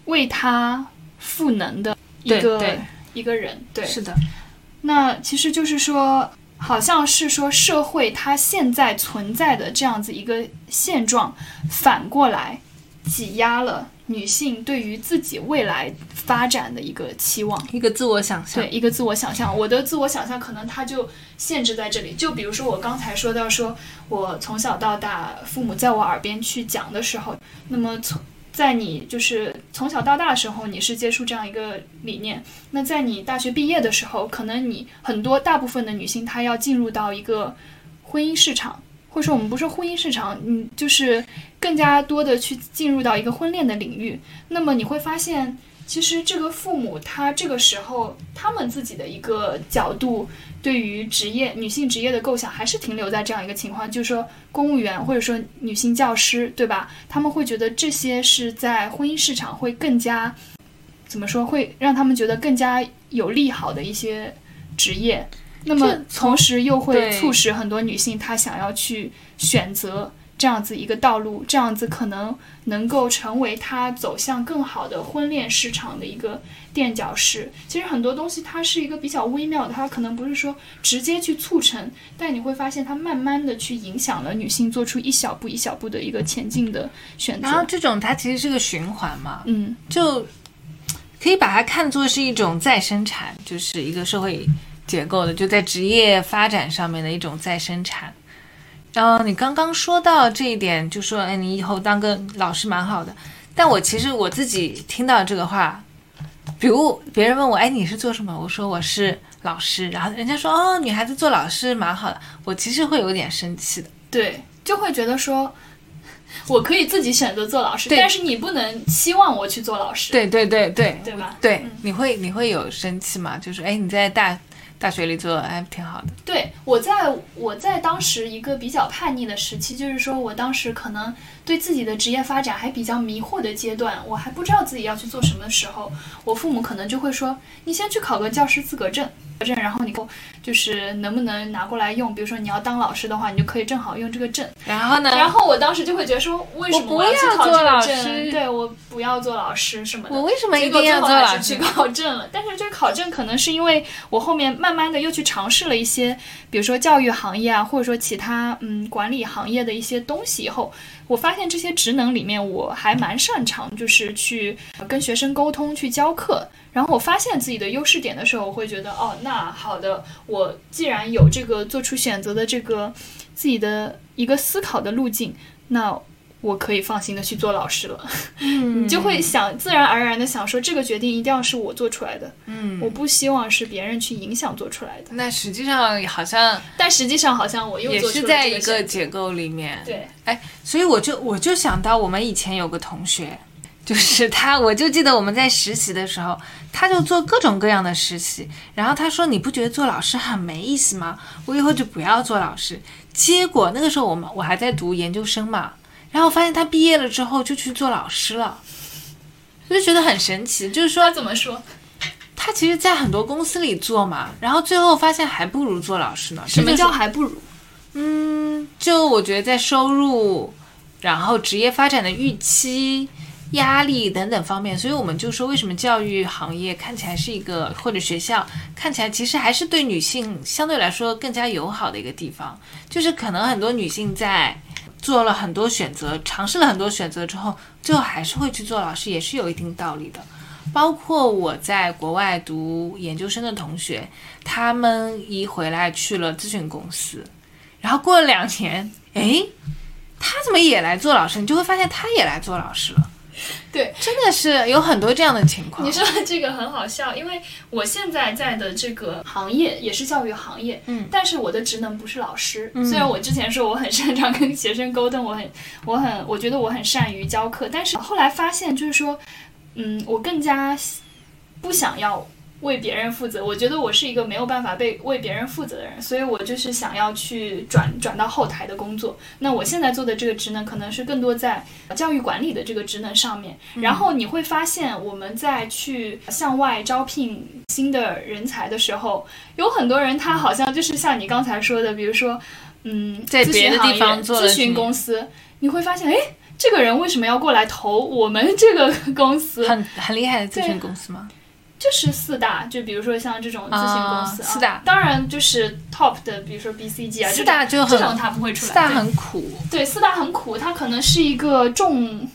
S1: 为他赋能的一个一个人。对，
S2: 是的，
S1: 那其实就是说，好像是说社会它现在存在的这样子一个现状，反过来挤压了女性对于自己未来发展的一个期望。
S2: 一个自我想象。
S1: 对，一个自我想象。我的自我想象可能它就限制在这里。就比如说我刚才说到说，我从小到大，父母在我耳边去讲的时候，那么从在你就是从小到大的时候，你是接触这样一个理念。那在你大学毕业的时候，可能你很多大部分的女性她要进入到一个婚姻市场，或者说我们不说婚姻市场，你，就是更加多的去进入到一个婚恋的领域。那么你会发现，其实这个父母他这个时候他们自己的一个角度，对于职业女性职业的构想，还是停留在这样一个情况，就是说公务员或者说女性教师，对吧？他们会觉得这些是在婚姻市场会更加怎么说，会让他们觉得更加有利好的一些职业。那么同时又会促使很多女性她想要去选择这样子一个道路，这样子可能能够成为他走向更好的婚恋市场的一个垫脚石。其实很多东西它是一个比较微妙的，它可能不是说直接去促成，但你会发现它慢慢的去影响了女性做出一小步一小步的一个前进的选择
S2: 然后。这种它其实是个循环嘛，
S1: 嗯，
S2: 就可以把它看作是一种再生产，就是一个社会结构的，就在职业发展上面的一种再生产。然后你刚刚说到这一点，就说哎，你以后当个老师蛮好的。但我其实我自己听到这个话，比如别人问我，哎，你是做什么？我说我是老师，然后人家说哦，女孩子做老师蛮好的，我其实会有点生气的。
S1: 对，就会觉得说。我可以自己选择做老师，但是你不能期望我去做老师，
S2: 对对对对
S1: 对吧？
S2: 对，你会你会有生气吗？就是哎，你在大大学里做哎挺好的，
S1: 对，我在我在当时一个比较叛逆的时期，就是说我当时可能对自己的职业发展还比较迷惑的阶段，我还不知道自己要去做什么的时候，我父母可能就会说，你先去考个教师资格证。证，然后你就是能不能拿过来用？比如说你要当老师的话，你就可以正好用这个证。
S2: 然后呢？
S1: 然后我当时就会觉得说，为什么
S2: 我不
S1: 要去考这
S2: 要做老
S1: 个证？
S2: 师
S1: 对我不要做老师什么的。
S2: 我为什么一定要做老师
S1: 去？考证了，但是这个考证可能是因为我后面慢慢的又去尝试了一些，比如说教育行业啊，或者说其他嗯管理行业的一些东西以后，我发现这些职能里面我还蛮擅长，就是去跟学生沟通、去教课。然后我发现自己的优势点的时候，我会觉得哦，那好的，我既然有这个做出选择的这个自己的一个思考的路径，那我可以放心的去做老师了。
S2: 嗯
S1: 你就会想自然而然的想说，这个决定一定要是我做出来的，
S2: 嗯，
S1: 我不希望是别人去影响做出来的。
S2: 那实际上好像
S1: 但实际上，好像我又
S2: 也是在一个结构里面。
S1: 对，
S2: 哎，所以我就我就想到我们以前有个同学，就是他，我就记得我们在实习的时候，他就做各种各样的实习，然后他说你不觉得做老师很没意思吗？我以后就不要做老师。结果那个时候我们我还在读研究生嘛，然后发现他毕业了之后就去做老师了，我就觉得很神奇，就是说
S1: 他怎么说？
S2: 他其实，在很多公司里做嘛，然后最后发现还不如做老师呢。
S1: 什么叫还不如？
S2: 嗯，就我觉得在收入，然后职业发展的预期、压力等等方面，所以我们就说，为什么教育行业看起来是一个，或者学校看起来其实还是对女性相对来说更加友好的一个地方，就是可能很多女性在。做了很多选择，尝试了很多选择之后，最后还是会去做老师，也是有一定道理的。包括我在国外读研究生的同学，他们一回来去了咨询公司，然后过了两年，哎，他怎么也来做老师？你就会发现他也来做老师了。真的是有很多这样的情况
S1: 你。说的这个很好笑，因为我现在在的这个行业也是教育行业，
S2: 嗯
S1: 但是我的职能不是老师。虽然我之前说我很擅长跟学生沟通，我很我很我觉得我很善于教课，但是后来发现就是说，嗯，我更加不想要。为别人负责，我觉得我是一个没有办法被为别人负责的人，所以我就是想要去转转到后台的工作。那我现在做的这个职能，可能是更多在教育管理的这个职能上面。然后你会发现，我们在去向外招聘新的人才的时候，有很多人他好像就是像你刚才说的，比如说，嗯，
S2: 在别的地方做
S1: 咨询公司，你会发现，哎，这个人为什么要过来投我们这个公司？
S2: 很很厉害的咨询公司吗？
S1: 就是四大，就比如说像这种咨询公司，
S2: 啊四大
S1: 当然就是 top 的，比如说 BCG 啊，
S2: 四大就很
S1: 这种这种他不会出来，
S2: 四大很苦，
S1: 对，四大很苦，它可能是一个重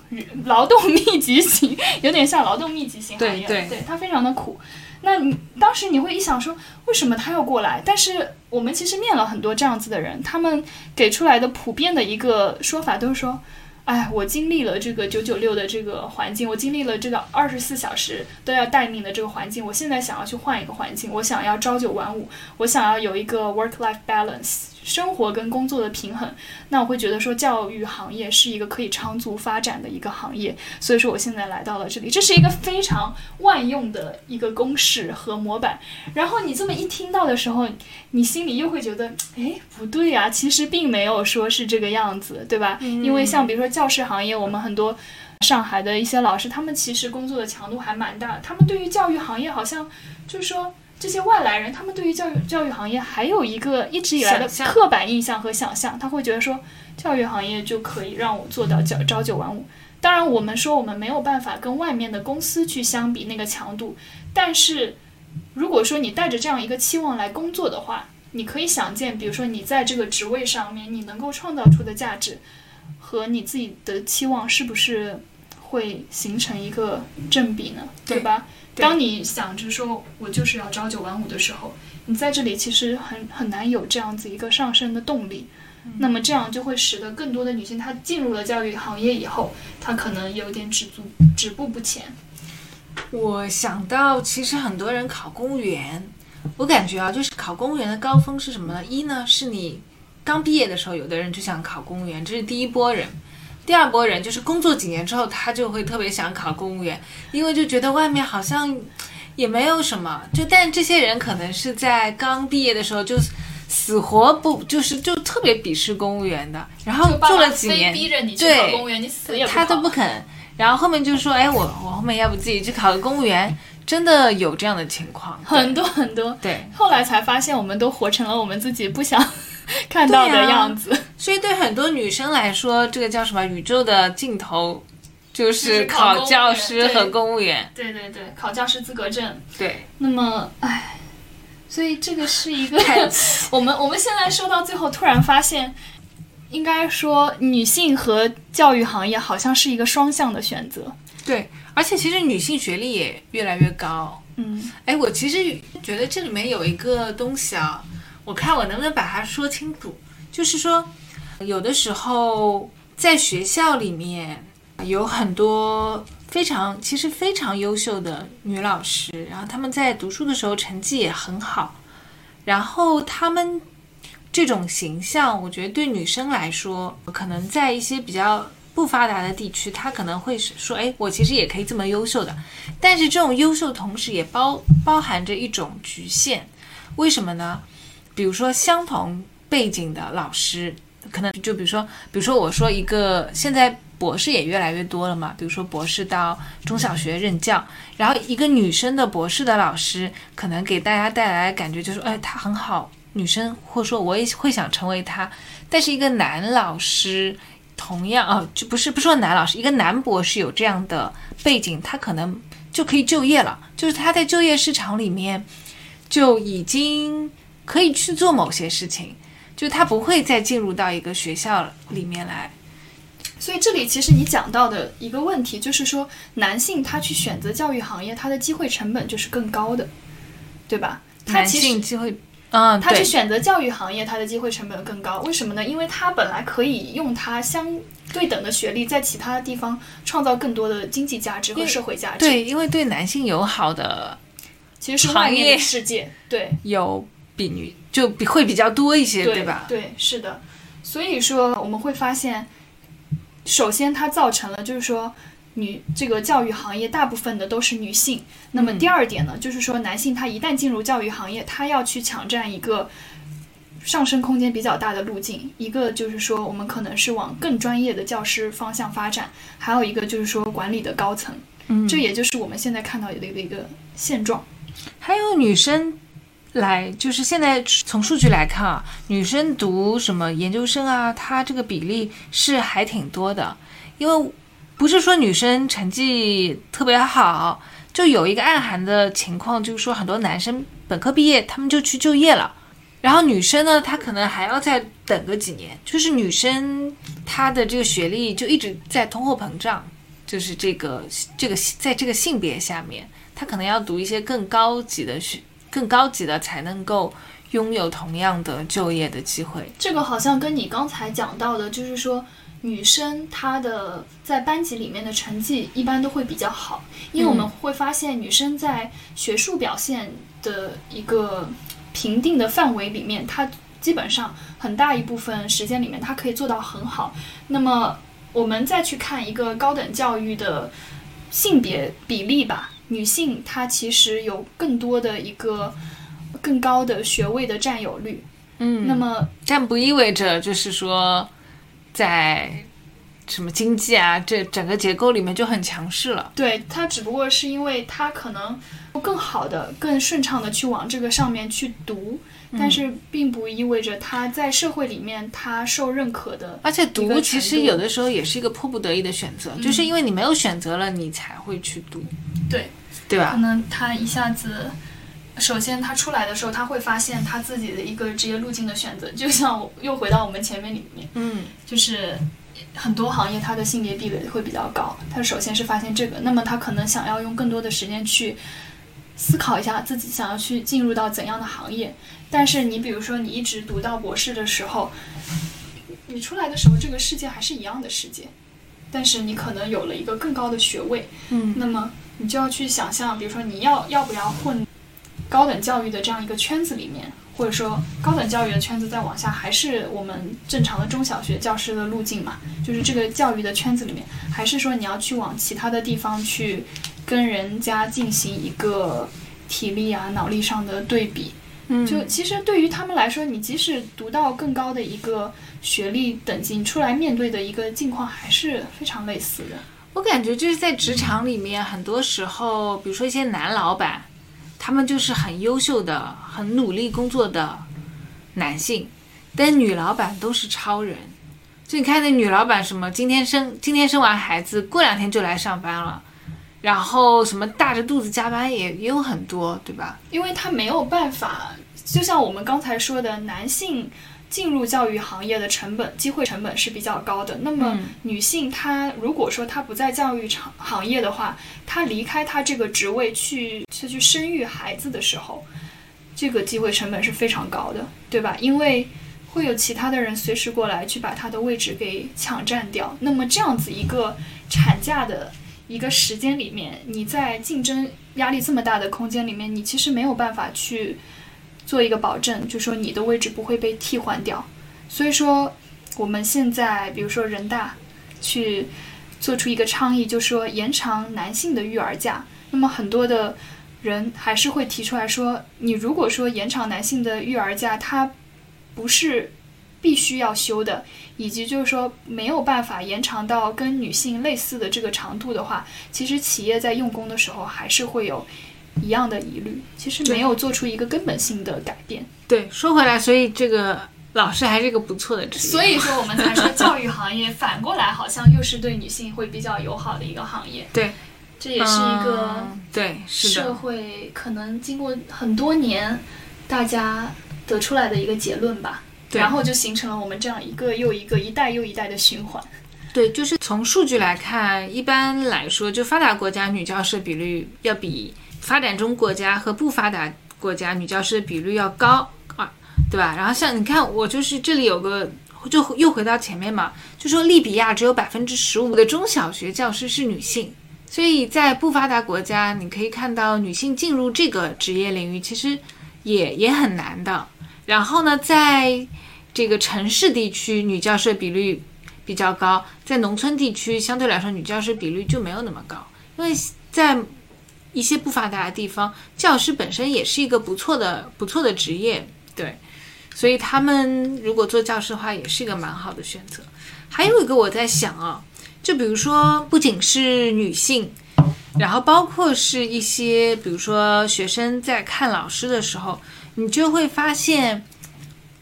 S1: 劳动密集型，有点像劳动密集型行业，
S2: 对对
S1: 它非常的苦。那你当时你会一想说，为什么他要过来？但是我们其实面了很多这样子的人，他们给出来的普遍的一个说法都是说，哎，我经历了这个九九六的这个环境，我经历了这个二十四小时都要待命的这个环境，我现在想要去换一个环境，我想要朝九晚五，我想要有一个 work-life balance，生活跟工作的平衡。那我会觉得说，教育行业是一个可以长足发展的一个行业，所以说我现在来到了这里，这是一个非常万用的一个公式和模板。然后你这么一听到的时候，你心里又会觉得，哎，不对呀、其实并没有说是这个样子，对吧？因为像比如说教师行业，我们很多。上海的一些老师，他们其实工作的强度还蛮大的。他们对于教育行业，好像就是说，这些外来人，他们对于教育教育行业还有一个一直以来的刻板印象和想象，他会觉得说，教育行业就可以让我做到朝朝九晚五。当然，我们说我们没有办法跟外面的公司去相比那个强度，但是如果说你带着这样一个期望来工作的话，你可以想见，比如说你在这个职位上面，你能够创造出的价值和你自己的期望是不是会形成一个正比呢？
S2: 对
S1: 吧？
S2: 对
S1: 当你想着说我就是要朝九晚五的时候，你在这里其实很很难有这样子一个上升的动力。那么这样就会使得更多的女性，她进入了教育行业以后，她可能有点止足止步不前。
S2: 我想到，其实很多人考公务员，我感觉啊，就是考公务员的高峰是什么呢？一呢是你刚毕业的时候，有的人就想考公务员，这是第一波人。第二波人就是工作几年之后，他就会特别想考公务员，因为就觉得外面好像也没有什么。就但这些人可能是在刚毕业的时候就死活不就是就特别鄙视公务员的，然后做了几年，
S1: 逼着你去考公务员，你死也
S2: 他都不肯。然后后面就说：“哎，我我后面要不自己去考个公务员？”真的有这样的情况，
S1: 很多很多。
S2: 对。
S1: 后来才发现，我们都活成了我们自己不想 看到的样子。
S2: 所以对很多女生来说，这个叫什么？宇宙的尽头就
S1: 就是
S2: 是考教师和公务员。
S1: 对对对，考教师资格证。
S2: 对，
S1: 那么，唉，所以这个是一个 我们我们现在说到最后，突然发现，应该说女性和教育行业好像是一个双向的选择。
S2: 对，而且其实女性学历也越来越高。
S1: 嗯，
S2: 哎，我其实觉得这里面有一个东西啊，我看我能不能把它说清楚。就是说，有的时候在学校里面有很多非常其实非常优秀的女老师，然后她们在读书的时候成绩也很好，然后她们这种形象，我觉得对女生来说，可能在一些比较不发达的地区，她可能会是说，哎，我其实也可以这么优秀的。但是这种优秀同时也包包含着一种局限，为什么呢？比如说相同背景的老师，可能就比如说，比如说我说一个现在博士也越来越多了嘛，比如说博士到中小学任教，然后一个女生的博士的老师，可能给大家带来感觉就是，哎，她很好，女生或者说我也会想成为她，但是一个男老师。同样啊，就不是不说男老师，一个男博士有这样的背景，他可能就可以就业了，就是他在就业市场里面就已经可以去做某些事情，就他不会再进入到一个学校里面来。
S1: 所以这里其实你讲到的一个问题就是说，男性他去选择教育行业，他的机会成本就是更高的，对吧？他
S2: 男
S1: 其实
S2: 性机会嗯，
S1: 他去，选择教育行业，他的机会成本更高。为什么呢？因为他本来可以用他相对等的学历，在其他地方创造更多的经济价值和社会价值。，
S2: 对，因为对男性友好的
S1: 其实是外面的世界。对，
S2: 有比女就比会比较多一些，
S1: 对
S2: 吧？
S1: 对，是的。所以说，我们会发现，首先它造成了就是说。女这个教育行业大部分的都是女性，那么第二点呢，就是说男性他一旦进入教育行业，他要去抢占一个上升空间比较大的路径。一个就是说，我们可能是往更专业的教师方向发展，还有一个就是说管理的高层，
S2: 嗯，
S1: 这也就是我们现在看到的一个一个现状。
S2: 还有女生来，就是现在从数据来看啊，女生读什么研究生啊，她这个比例是还挺多的，因为不是说女生成绩特别好，就有一个暗含的情况，就是说很多男生本科毕业他们就去就业了。然后女生呢，她可能还要再等个几年，就是女生她的这个学历就一直在通货膨胀，就是这个这个在这个性别下面，她可能要读一些更高级的学，更高级的才能够拥有同样的就业的机会。
S1: 这个好像跟你刚才讲到的，就是说女生她的在班级里面的成绩一般都会比较好，因为我们会发现女生在学术表现的一个评定的范围里面，她基本上很大一部分时间里面她可以做到很好。那么我们再去看一个高等教育的性别比例吧，女性她其实有更多的一个更高的学位的占有率。
S2: 嗯
S1: 那么
S2: 但不意味着就是说，在什么经济啊这整个结构里面就很强势了。
S1: 对它只不过是因为他可能更好的、更顺畅的去往这个上面去读，但是并不意味着他在社会里面他受认可的。
S2: 而且读其实有的时候也是一个迫不得已的选择，就是因为你没有选择了，你才会去读，
S1: 对，
S2: 对吧
S1: 可？能他一下子，首先他出来的时候，他会发现他自己的一个职业路径的选择，就像我又回到我们前面里面，
S2: 嗯，
S1: 就是很多行业它的性别壁垒会比较高。他首先是发现这个，那么他可能想要用更多的时间去思考一下自己想要去进入到怎样的行业。但是你比如说你一直读到博士的时候，你出来的时候这个世界还是一样的世界，但是你可能有了一个更高的学位，
S2: 嗯，
S1: 那么你就要去想象，比如说你要要不要混高等教育的这样一个圈子里面，或者说高等教育的圈子再往下，还是我们正常的中小学教师的路径嘛？就是这个教育的圈子里面，还是说你要去往其他的地方去跟人家进行一个体力啊、脑力上的对比？
S2: 嗯
S1: 就其实对于他们来说，你即使读到更高的一个学历等级，你出来面对的一个境况还是非常类似的。
S2: 我感觉就是在职场里面，很多时候，比如说一些男老板，他们就是很优秀的、很努力工作的男性，但女老板都是超人。就你看那女老板什么，今天生今天生完孩子，过两天就来上班了，然后什么大着肚子加班也也有很多，对吧？
S1: 因为他没有办法，就像我们刚才说的，男性进入教育行业的成本、机会成本是比较高的。那么
S2: 嗯
S1: 女性她如果说她不在教育场行业的话，她离开她这个职位去去去生育孩子的时候，这个机会成本是非常高的，对吧？因为会有其他的人随时过来去把她的位置给抢占掉。那么这样子一个产假的一个时间里面，你在竞争压力这么大的空间里面，你其实没有办法去做一个保证，就说你的位置不会被替换掉。所以说，我们现在比如说人大去做出一个倡议，就说延长男性的育儿假，那么很多的人还是会提出来说，你如果说延长男性的育儿假，他不是必须要修的，以及就是说没有办法延长到跟女性类似的这个长度的话，其实企业在用工的时候还是会有一样的疑虑，其实没有做出一个根本性的改变。
S2: 对，说回来，所以这个老师还是一个不错的职业。
S1: 所以说，我们才说教育行业反过来好像又是对女性会比较友好的一个行业。
S2: 对，
S1: 这也是一个
S2: 嗯对，
S1: 社，会可能经过很多年大家得出来的一个结论吧。
S2: 对
S1: 然后就形成了我们这样一个又一个、一代又一代的循环。
S2: 对，就是从数据来看，一般来说，就发达国家女教师比率要比发展中国家和不发达国家女教师的比率要高啊，对吧？然后像你看，我就是这里有个，就又回到前面嘛，就说利比亚只有百分之十五的中小学教师是女性，所以在不发达国家，你可以看到女性进入这个职业领域其实也也很难的。然后呢，在这个城市地区，女教师比率比较高，在农村地区相对来说，女教师比率就没有那么高，因为在一些不发达的地方，教师本身也是一个不错的不错的职业，对，所以他们如果做教师的话，也是一个蛮好的选择。还有一个我在想啊，就比如说不仅是女性，然后包括是一些比如说学生在看老师的时候，你就会发现，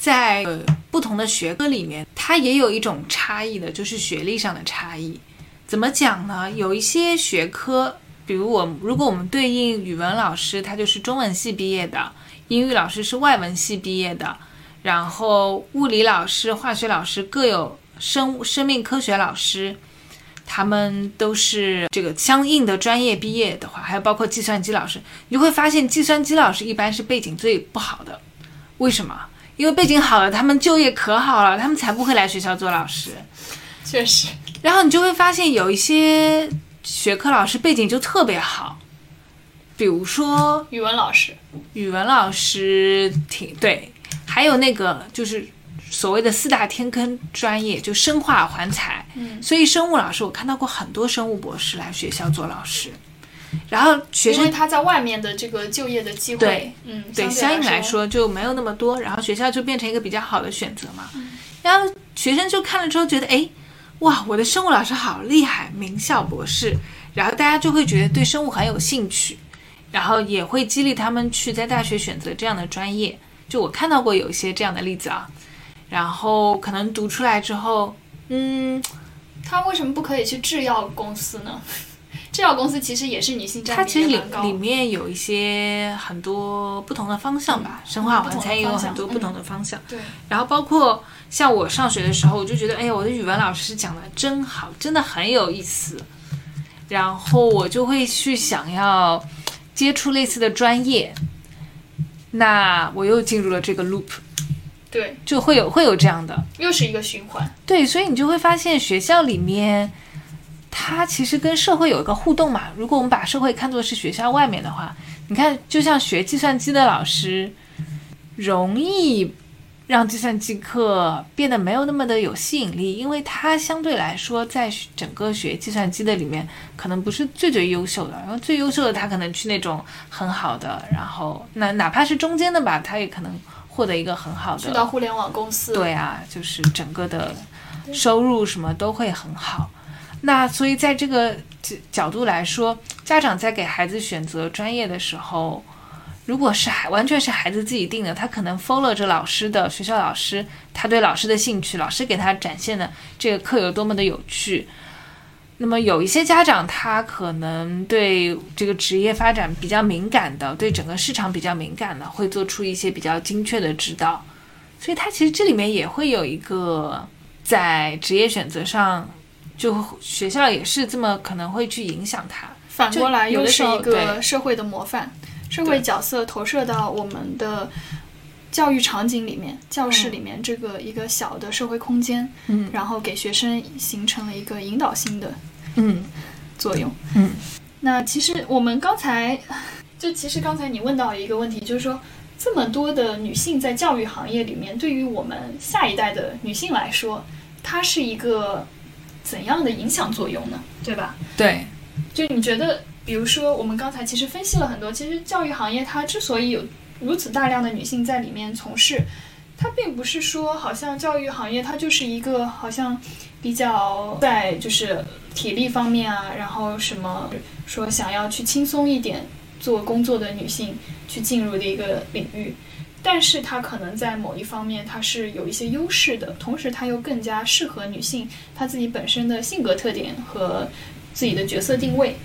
S2: 在、呃不同的学科里面，它也有一种差异的，就是学历上的差异。怎么讲呢？有一些学科，比如我如果我们对应语文老师，他就是中文系毕业的；英语老师是外文系毕业的；然后物理老师、化学老师各有生物生命科学老师，他们都是这个相应的专业毕业的话，还有包括计算机老师，你会发现计算机老师一般是背景最不好的。为什么？因为背景好了，他们就业可好了，他们才不会来学校做老师。
S1: 确实，
S2: 然后你就会发现有一些学科老师背景就特别好，比如说
S1: 语文老师，
S2: 语文老师挺对，还有那个就是所谓的四大天坑专业，就生化环材。
S1: 嗯，
S2: 所以生物老师我看到过很多生物博士来学校做老师，然后学生
S1: 因为他在外面的这个就业的机会，
S2: 对，
S1: 嗯，
S2: 对，
S1: 相
S2: 相应来
S1: 说，
S2: 说就没有那么多，然后学校就变成一个比较好的选择嘛。
S1: 嗯
S2: 然后学生就看了之后觉得，哎，哇，我的生物老师好厉害，名校博士，然后大家就会觉得对生物很有兴趣，然后也会激励他们去在大学选择这样的专业。就我看到过有一些这样的例子啊，然后可能读出来之后，嗯，
S1: 他为什么不可以去制药公司呢？制药公司其实也是女性占比
S2: 它其实里里面有一些很多不同的方向吧，生化环材也有很多不同的方向。
S1: 对，
S2: 然后包括像我上学的时候，我就觉得，哎呀，我的语文老师讲的真好，真的很有意思。然后我就会去想要接触类似的专业，那我又进入了这个 loop，
S1: 对，
S2: 就会有会有这样的。
S1: 又是一个循环。
S2: 对，所以你就会发现学校里面，它其实跟社会有一个互动嘛。如果我们把社会看作是学校外面的话，你看，就像学计算机的老师，容易让计算机课变得没有那么的有吸引力，因为他相对来说在整个学计算机的里面，可能不是最最优秀的。然后最优秀的他可能去那种很好的，然后那哪怕是中间的吧，他也可能获得一个很好的。
S1: 去到互联网公司，
S2: 对啊，就是整个的收入什么都会很好。那所以在这个角角度来说，家长在给孩子选择专业的时候，如果是孩完全是孩子自己定的，他可能 follow 着老师的学校老师，他对老师的兴趣，老师给他展现的这个课有多么的有趣。那么有一些家长，他可能对这个职业发展比较敏感的，对整个市场比较敏感的，会做出一些比较精确的指导。所以他其实这里面也会有一个在职业选择上，就学校也是这么可能会去影响他。
S1: 反过来又是一个社会的模范，社会角色投射到我们的教育场景里面，教室里面这个一个小的社会空间，
S2: 嗯。
S1: 然后给学生形成了一个引导性的
S2: 嗯。
S1: 作用。
S2: 嗯，
S1: 那其实我们刚才 就其实刚才你问到一个问题，就是说这么多的女性在教育行业里面，对于我们下一代的女性来说，她是一个怎样的影响作用呢？对吧？
S2: 对，
S1: 就你觉得，比如说我们刚才其实分析了很多，其实教育行业它之所以有如此大量的女性在里面从事，它并不是说好像教育行业它就是一个好像比较在就是体力方面啊，然后什么说想要去轻松一点做工作的女性去进入的一个领域。但是它可能在某一方面它是有一些优势的，同时它又更加适合女性她自己本身的性格特点和自己的角色定位。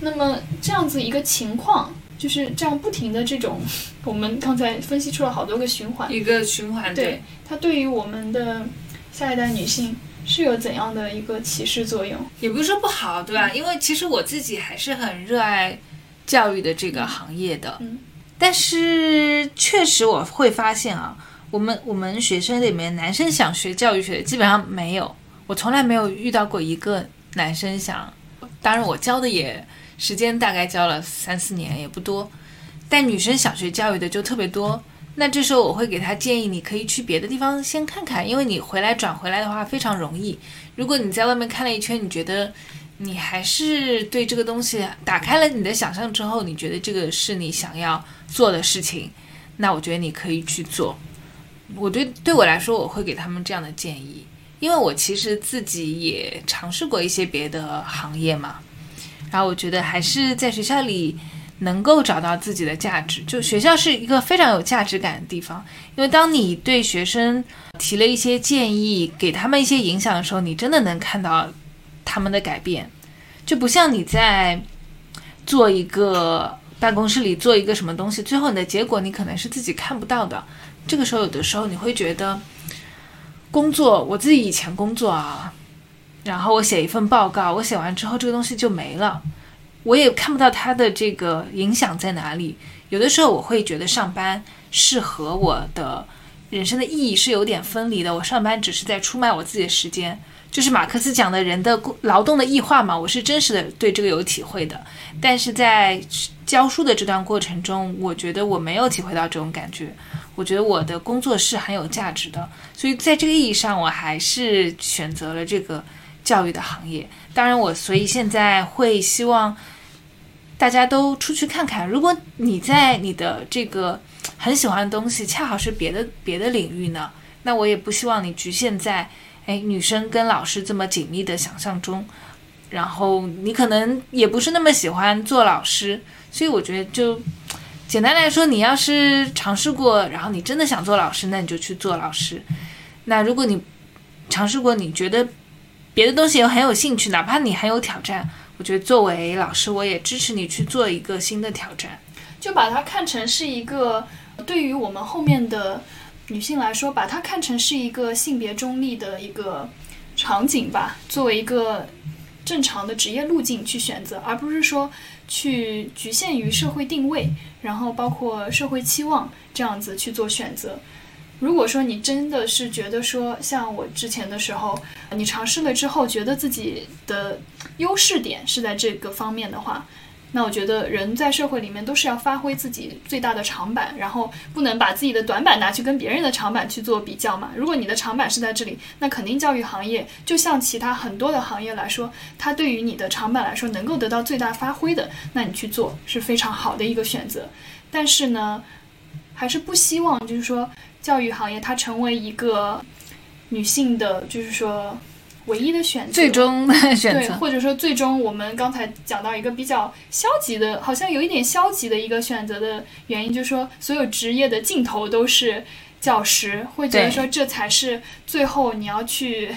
S1: 那么这样子一个情况，就是这样不停的这种，我们刚才分析出了好多个循环，
S2: 一个循环。
S1: 对它对于我们的下一代女性是有怎样的一个启示作用？
S2: 也不是说不好，对吧？因为其实我自己还是很热爱教育的这个行业的。
S1: 嗯
S2: 但是确实我会发现啊，我们我们学生里面男生想学教育学的基本上没有，我从来没有遇到过一个男生想。当然我教的也时间大概教了三四年，也不多。但女生想学教育的就特别多。那这时候我会给他建议，你可以去别的地方先看看，因为你回来转回来的话非常容易。如果你在外面看了一圈，你觉得你还是对这个东西打开了你的想象之后，你觉得这个是你想要做的事情，那我觉得你可以去做。我对对我来说，我会给他们这样的建议，因为我其实自己也尝试过一些别的行业嘛，然后我觉得还是在学校里。能够找到自己的价值，就学校是一个非常有价值感的地方。因为当你对学生提了一些建议，给他们一些影响的时候，你真的能看到他们的改变，就不像你在做一个办公室里做一个什么东西，最后你的结果你可能是自己看不到的。这个时候，有的时候你会觉得，工作我自己以前工作啊，然后我写一份报告，我写完之后这个东西就没了。我也看不到它的这个影响在哪里。有的时候我会觉得上班是和我的人生的意义是有点分离的。我上班只是在出卖我自己的时间，就是马克思讲的人的劳动的异化嘛。我是真实的对这个有体会的。但是在教书的这段过程中，我觉得我没有体会到这种感觉。我觉得我的工作是很有价值的，所以在这个意义上，我还是选择了这个教育的行业。当然，我所以现在会希望。大家都出去看看。如果你在你的这个很喜欢的东西，恰好是别的别的领域呢，那我也不希望你局限在哎女生跟老师这么紧密的想象中。然后你可能也不是那么喜欢做老师，所以我觉得就简单来说，你要是尝试过，然后你真的想做老师，那你就去做老师。那如果你尝试过，你觉得别的东西又很有兴趣，哪怕你很有挑战。我觉得作为老师，我也支持你去做一个新的挑战，
S1: 就把它看成是一个对于我们后面的女性来说，把它看成是一个性别中立的一个场景吧，作为一个正常的职业路径去选择，而不是说去局限于社会定位，然后包括社会期望这样子去做选择。如果说你真的是觉得说，像我之前的时候，你尝试了之后，觉得自己的优势点是在这个方面的话，那我觉得人在社会里面都是要发挥自己最大的长板，然后不能把自己的短板拿去跟别人的长板去做比较嘛。如果你的长板是在这里，那肯定教育行业就像其他很多的行业来说，它对于你的长板来说能够得到最大发挥的，那你去做是非常好的一个选择。但是呢，还是不希望就是说。教育行业它成为一个女性的，就是说唯一的选择，
S2: 最终的选择，
S1: 对，或者说最终我们刚才讲到一个比较消极的，好像有一点消极的一个选择的原因，就是说所有职业的尽头都是教师，会觉得说这才是最后你要去，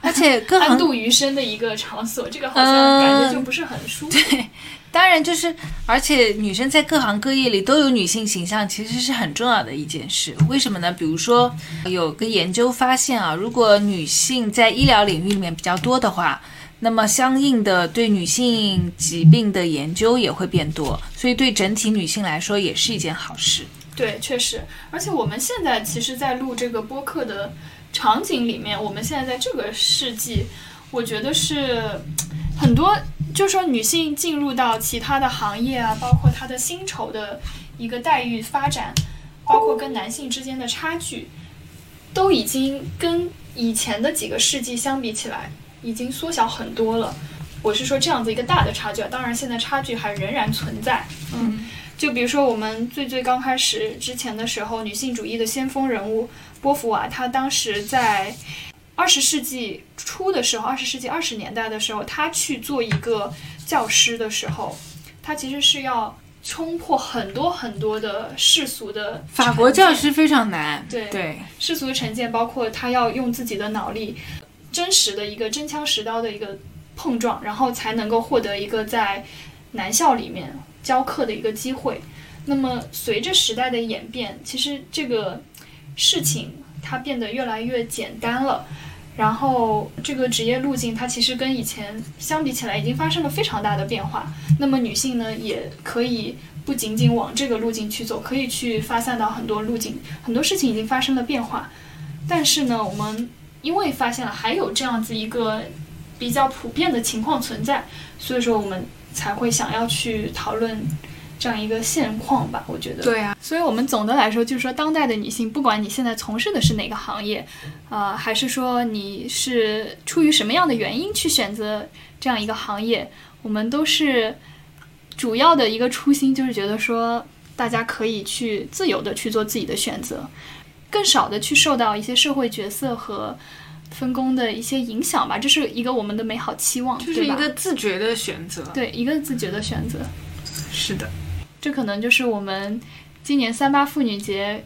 S2: 而且
S1: 安度余生的一个场所，这个好像感觉就不是很舒服。
S2: 对。当然，就是，而且女生在各行各业里都有女性形象，其实是很重要的一件事。为什么呢？比如说，有个研究发现啊，如果女性在医疗领域里面比较多的话，那么相应的对女性疾病的研究也会变多，所以对整体女性来说也是一件好事。
S1: 对，确实。而且我们现在其实，在录这个播客的场景里面，我们现在在这个世纪，我觉得是很多。就说女性进入到其他的行业啊，包括她的薪酬的一个待遇发展，包括跟男性之间的差距，都已经跟以前的几个世纪相比起来，已经缩小很多了。我是说这样子一个大的差距，当然现在差距还仍然存在。嗯，就比如说我们最最刚开始之前的时候，女性主义的先锋人物波伏娃，她当时在。二十世纪初的时候，二十世纪二十年代的时候，他去做一个教师的时候，他其实是要冲破很多很多的世俗的。
S2: 法国教师非常难。
S1: 对
S2: 对，
S1: 世俗的成见包括他要用自己的脑力，真实的一个真枪实刀的一个碰撞，然后才能够获得一个在男校里面教课的一个机会。那么随着时代的演变，其实这个事情。它变得越来越简单了，然后这个职业路径它其实跟以前相比起来已经发生了非常大的变化。那么女性呢，也可以不仅仅往这个路径去走，可以去发散到很多路径，很多事情已经发生了变化。但是呢，我们因为发现了还有这样子一个比较普遍的情况存在，所以说我们才会想要去讨论这样一个现况吧。我觉得，
S3: 对啊，
S1: 所以我们总的来说就是说，当代的女性，不管你现在从事的是哪个行业，呃，还是说你是出于什么样的原因去选择这样一个行业，我们都是主要的一个初心就是觉得说，大家可以去自由的去做自己的选择，更少的去受到一些社会角色和分工的一些影响吧。这是一个我们的美好期望，
S3: 就是一个自觉的选择。
S1: 对一个自觉的选择。
S3: 是的，
S1: 这可能就是我们今年三八妇女节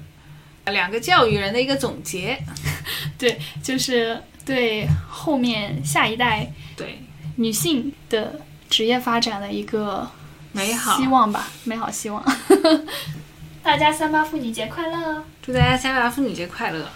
S3: 两个教育人的一个总结。
S1: 对，就是对后面下一代
S3: 对，
S1: 女性的职业发展的一个
S3: 美好
S1: 希。望吧，美好希望。大家三八妇女节快乐！
S3: 祝大家三八妇女节快乐！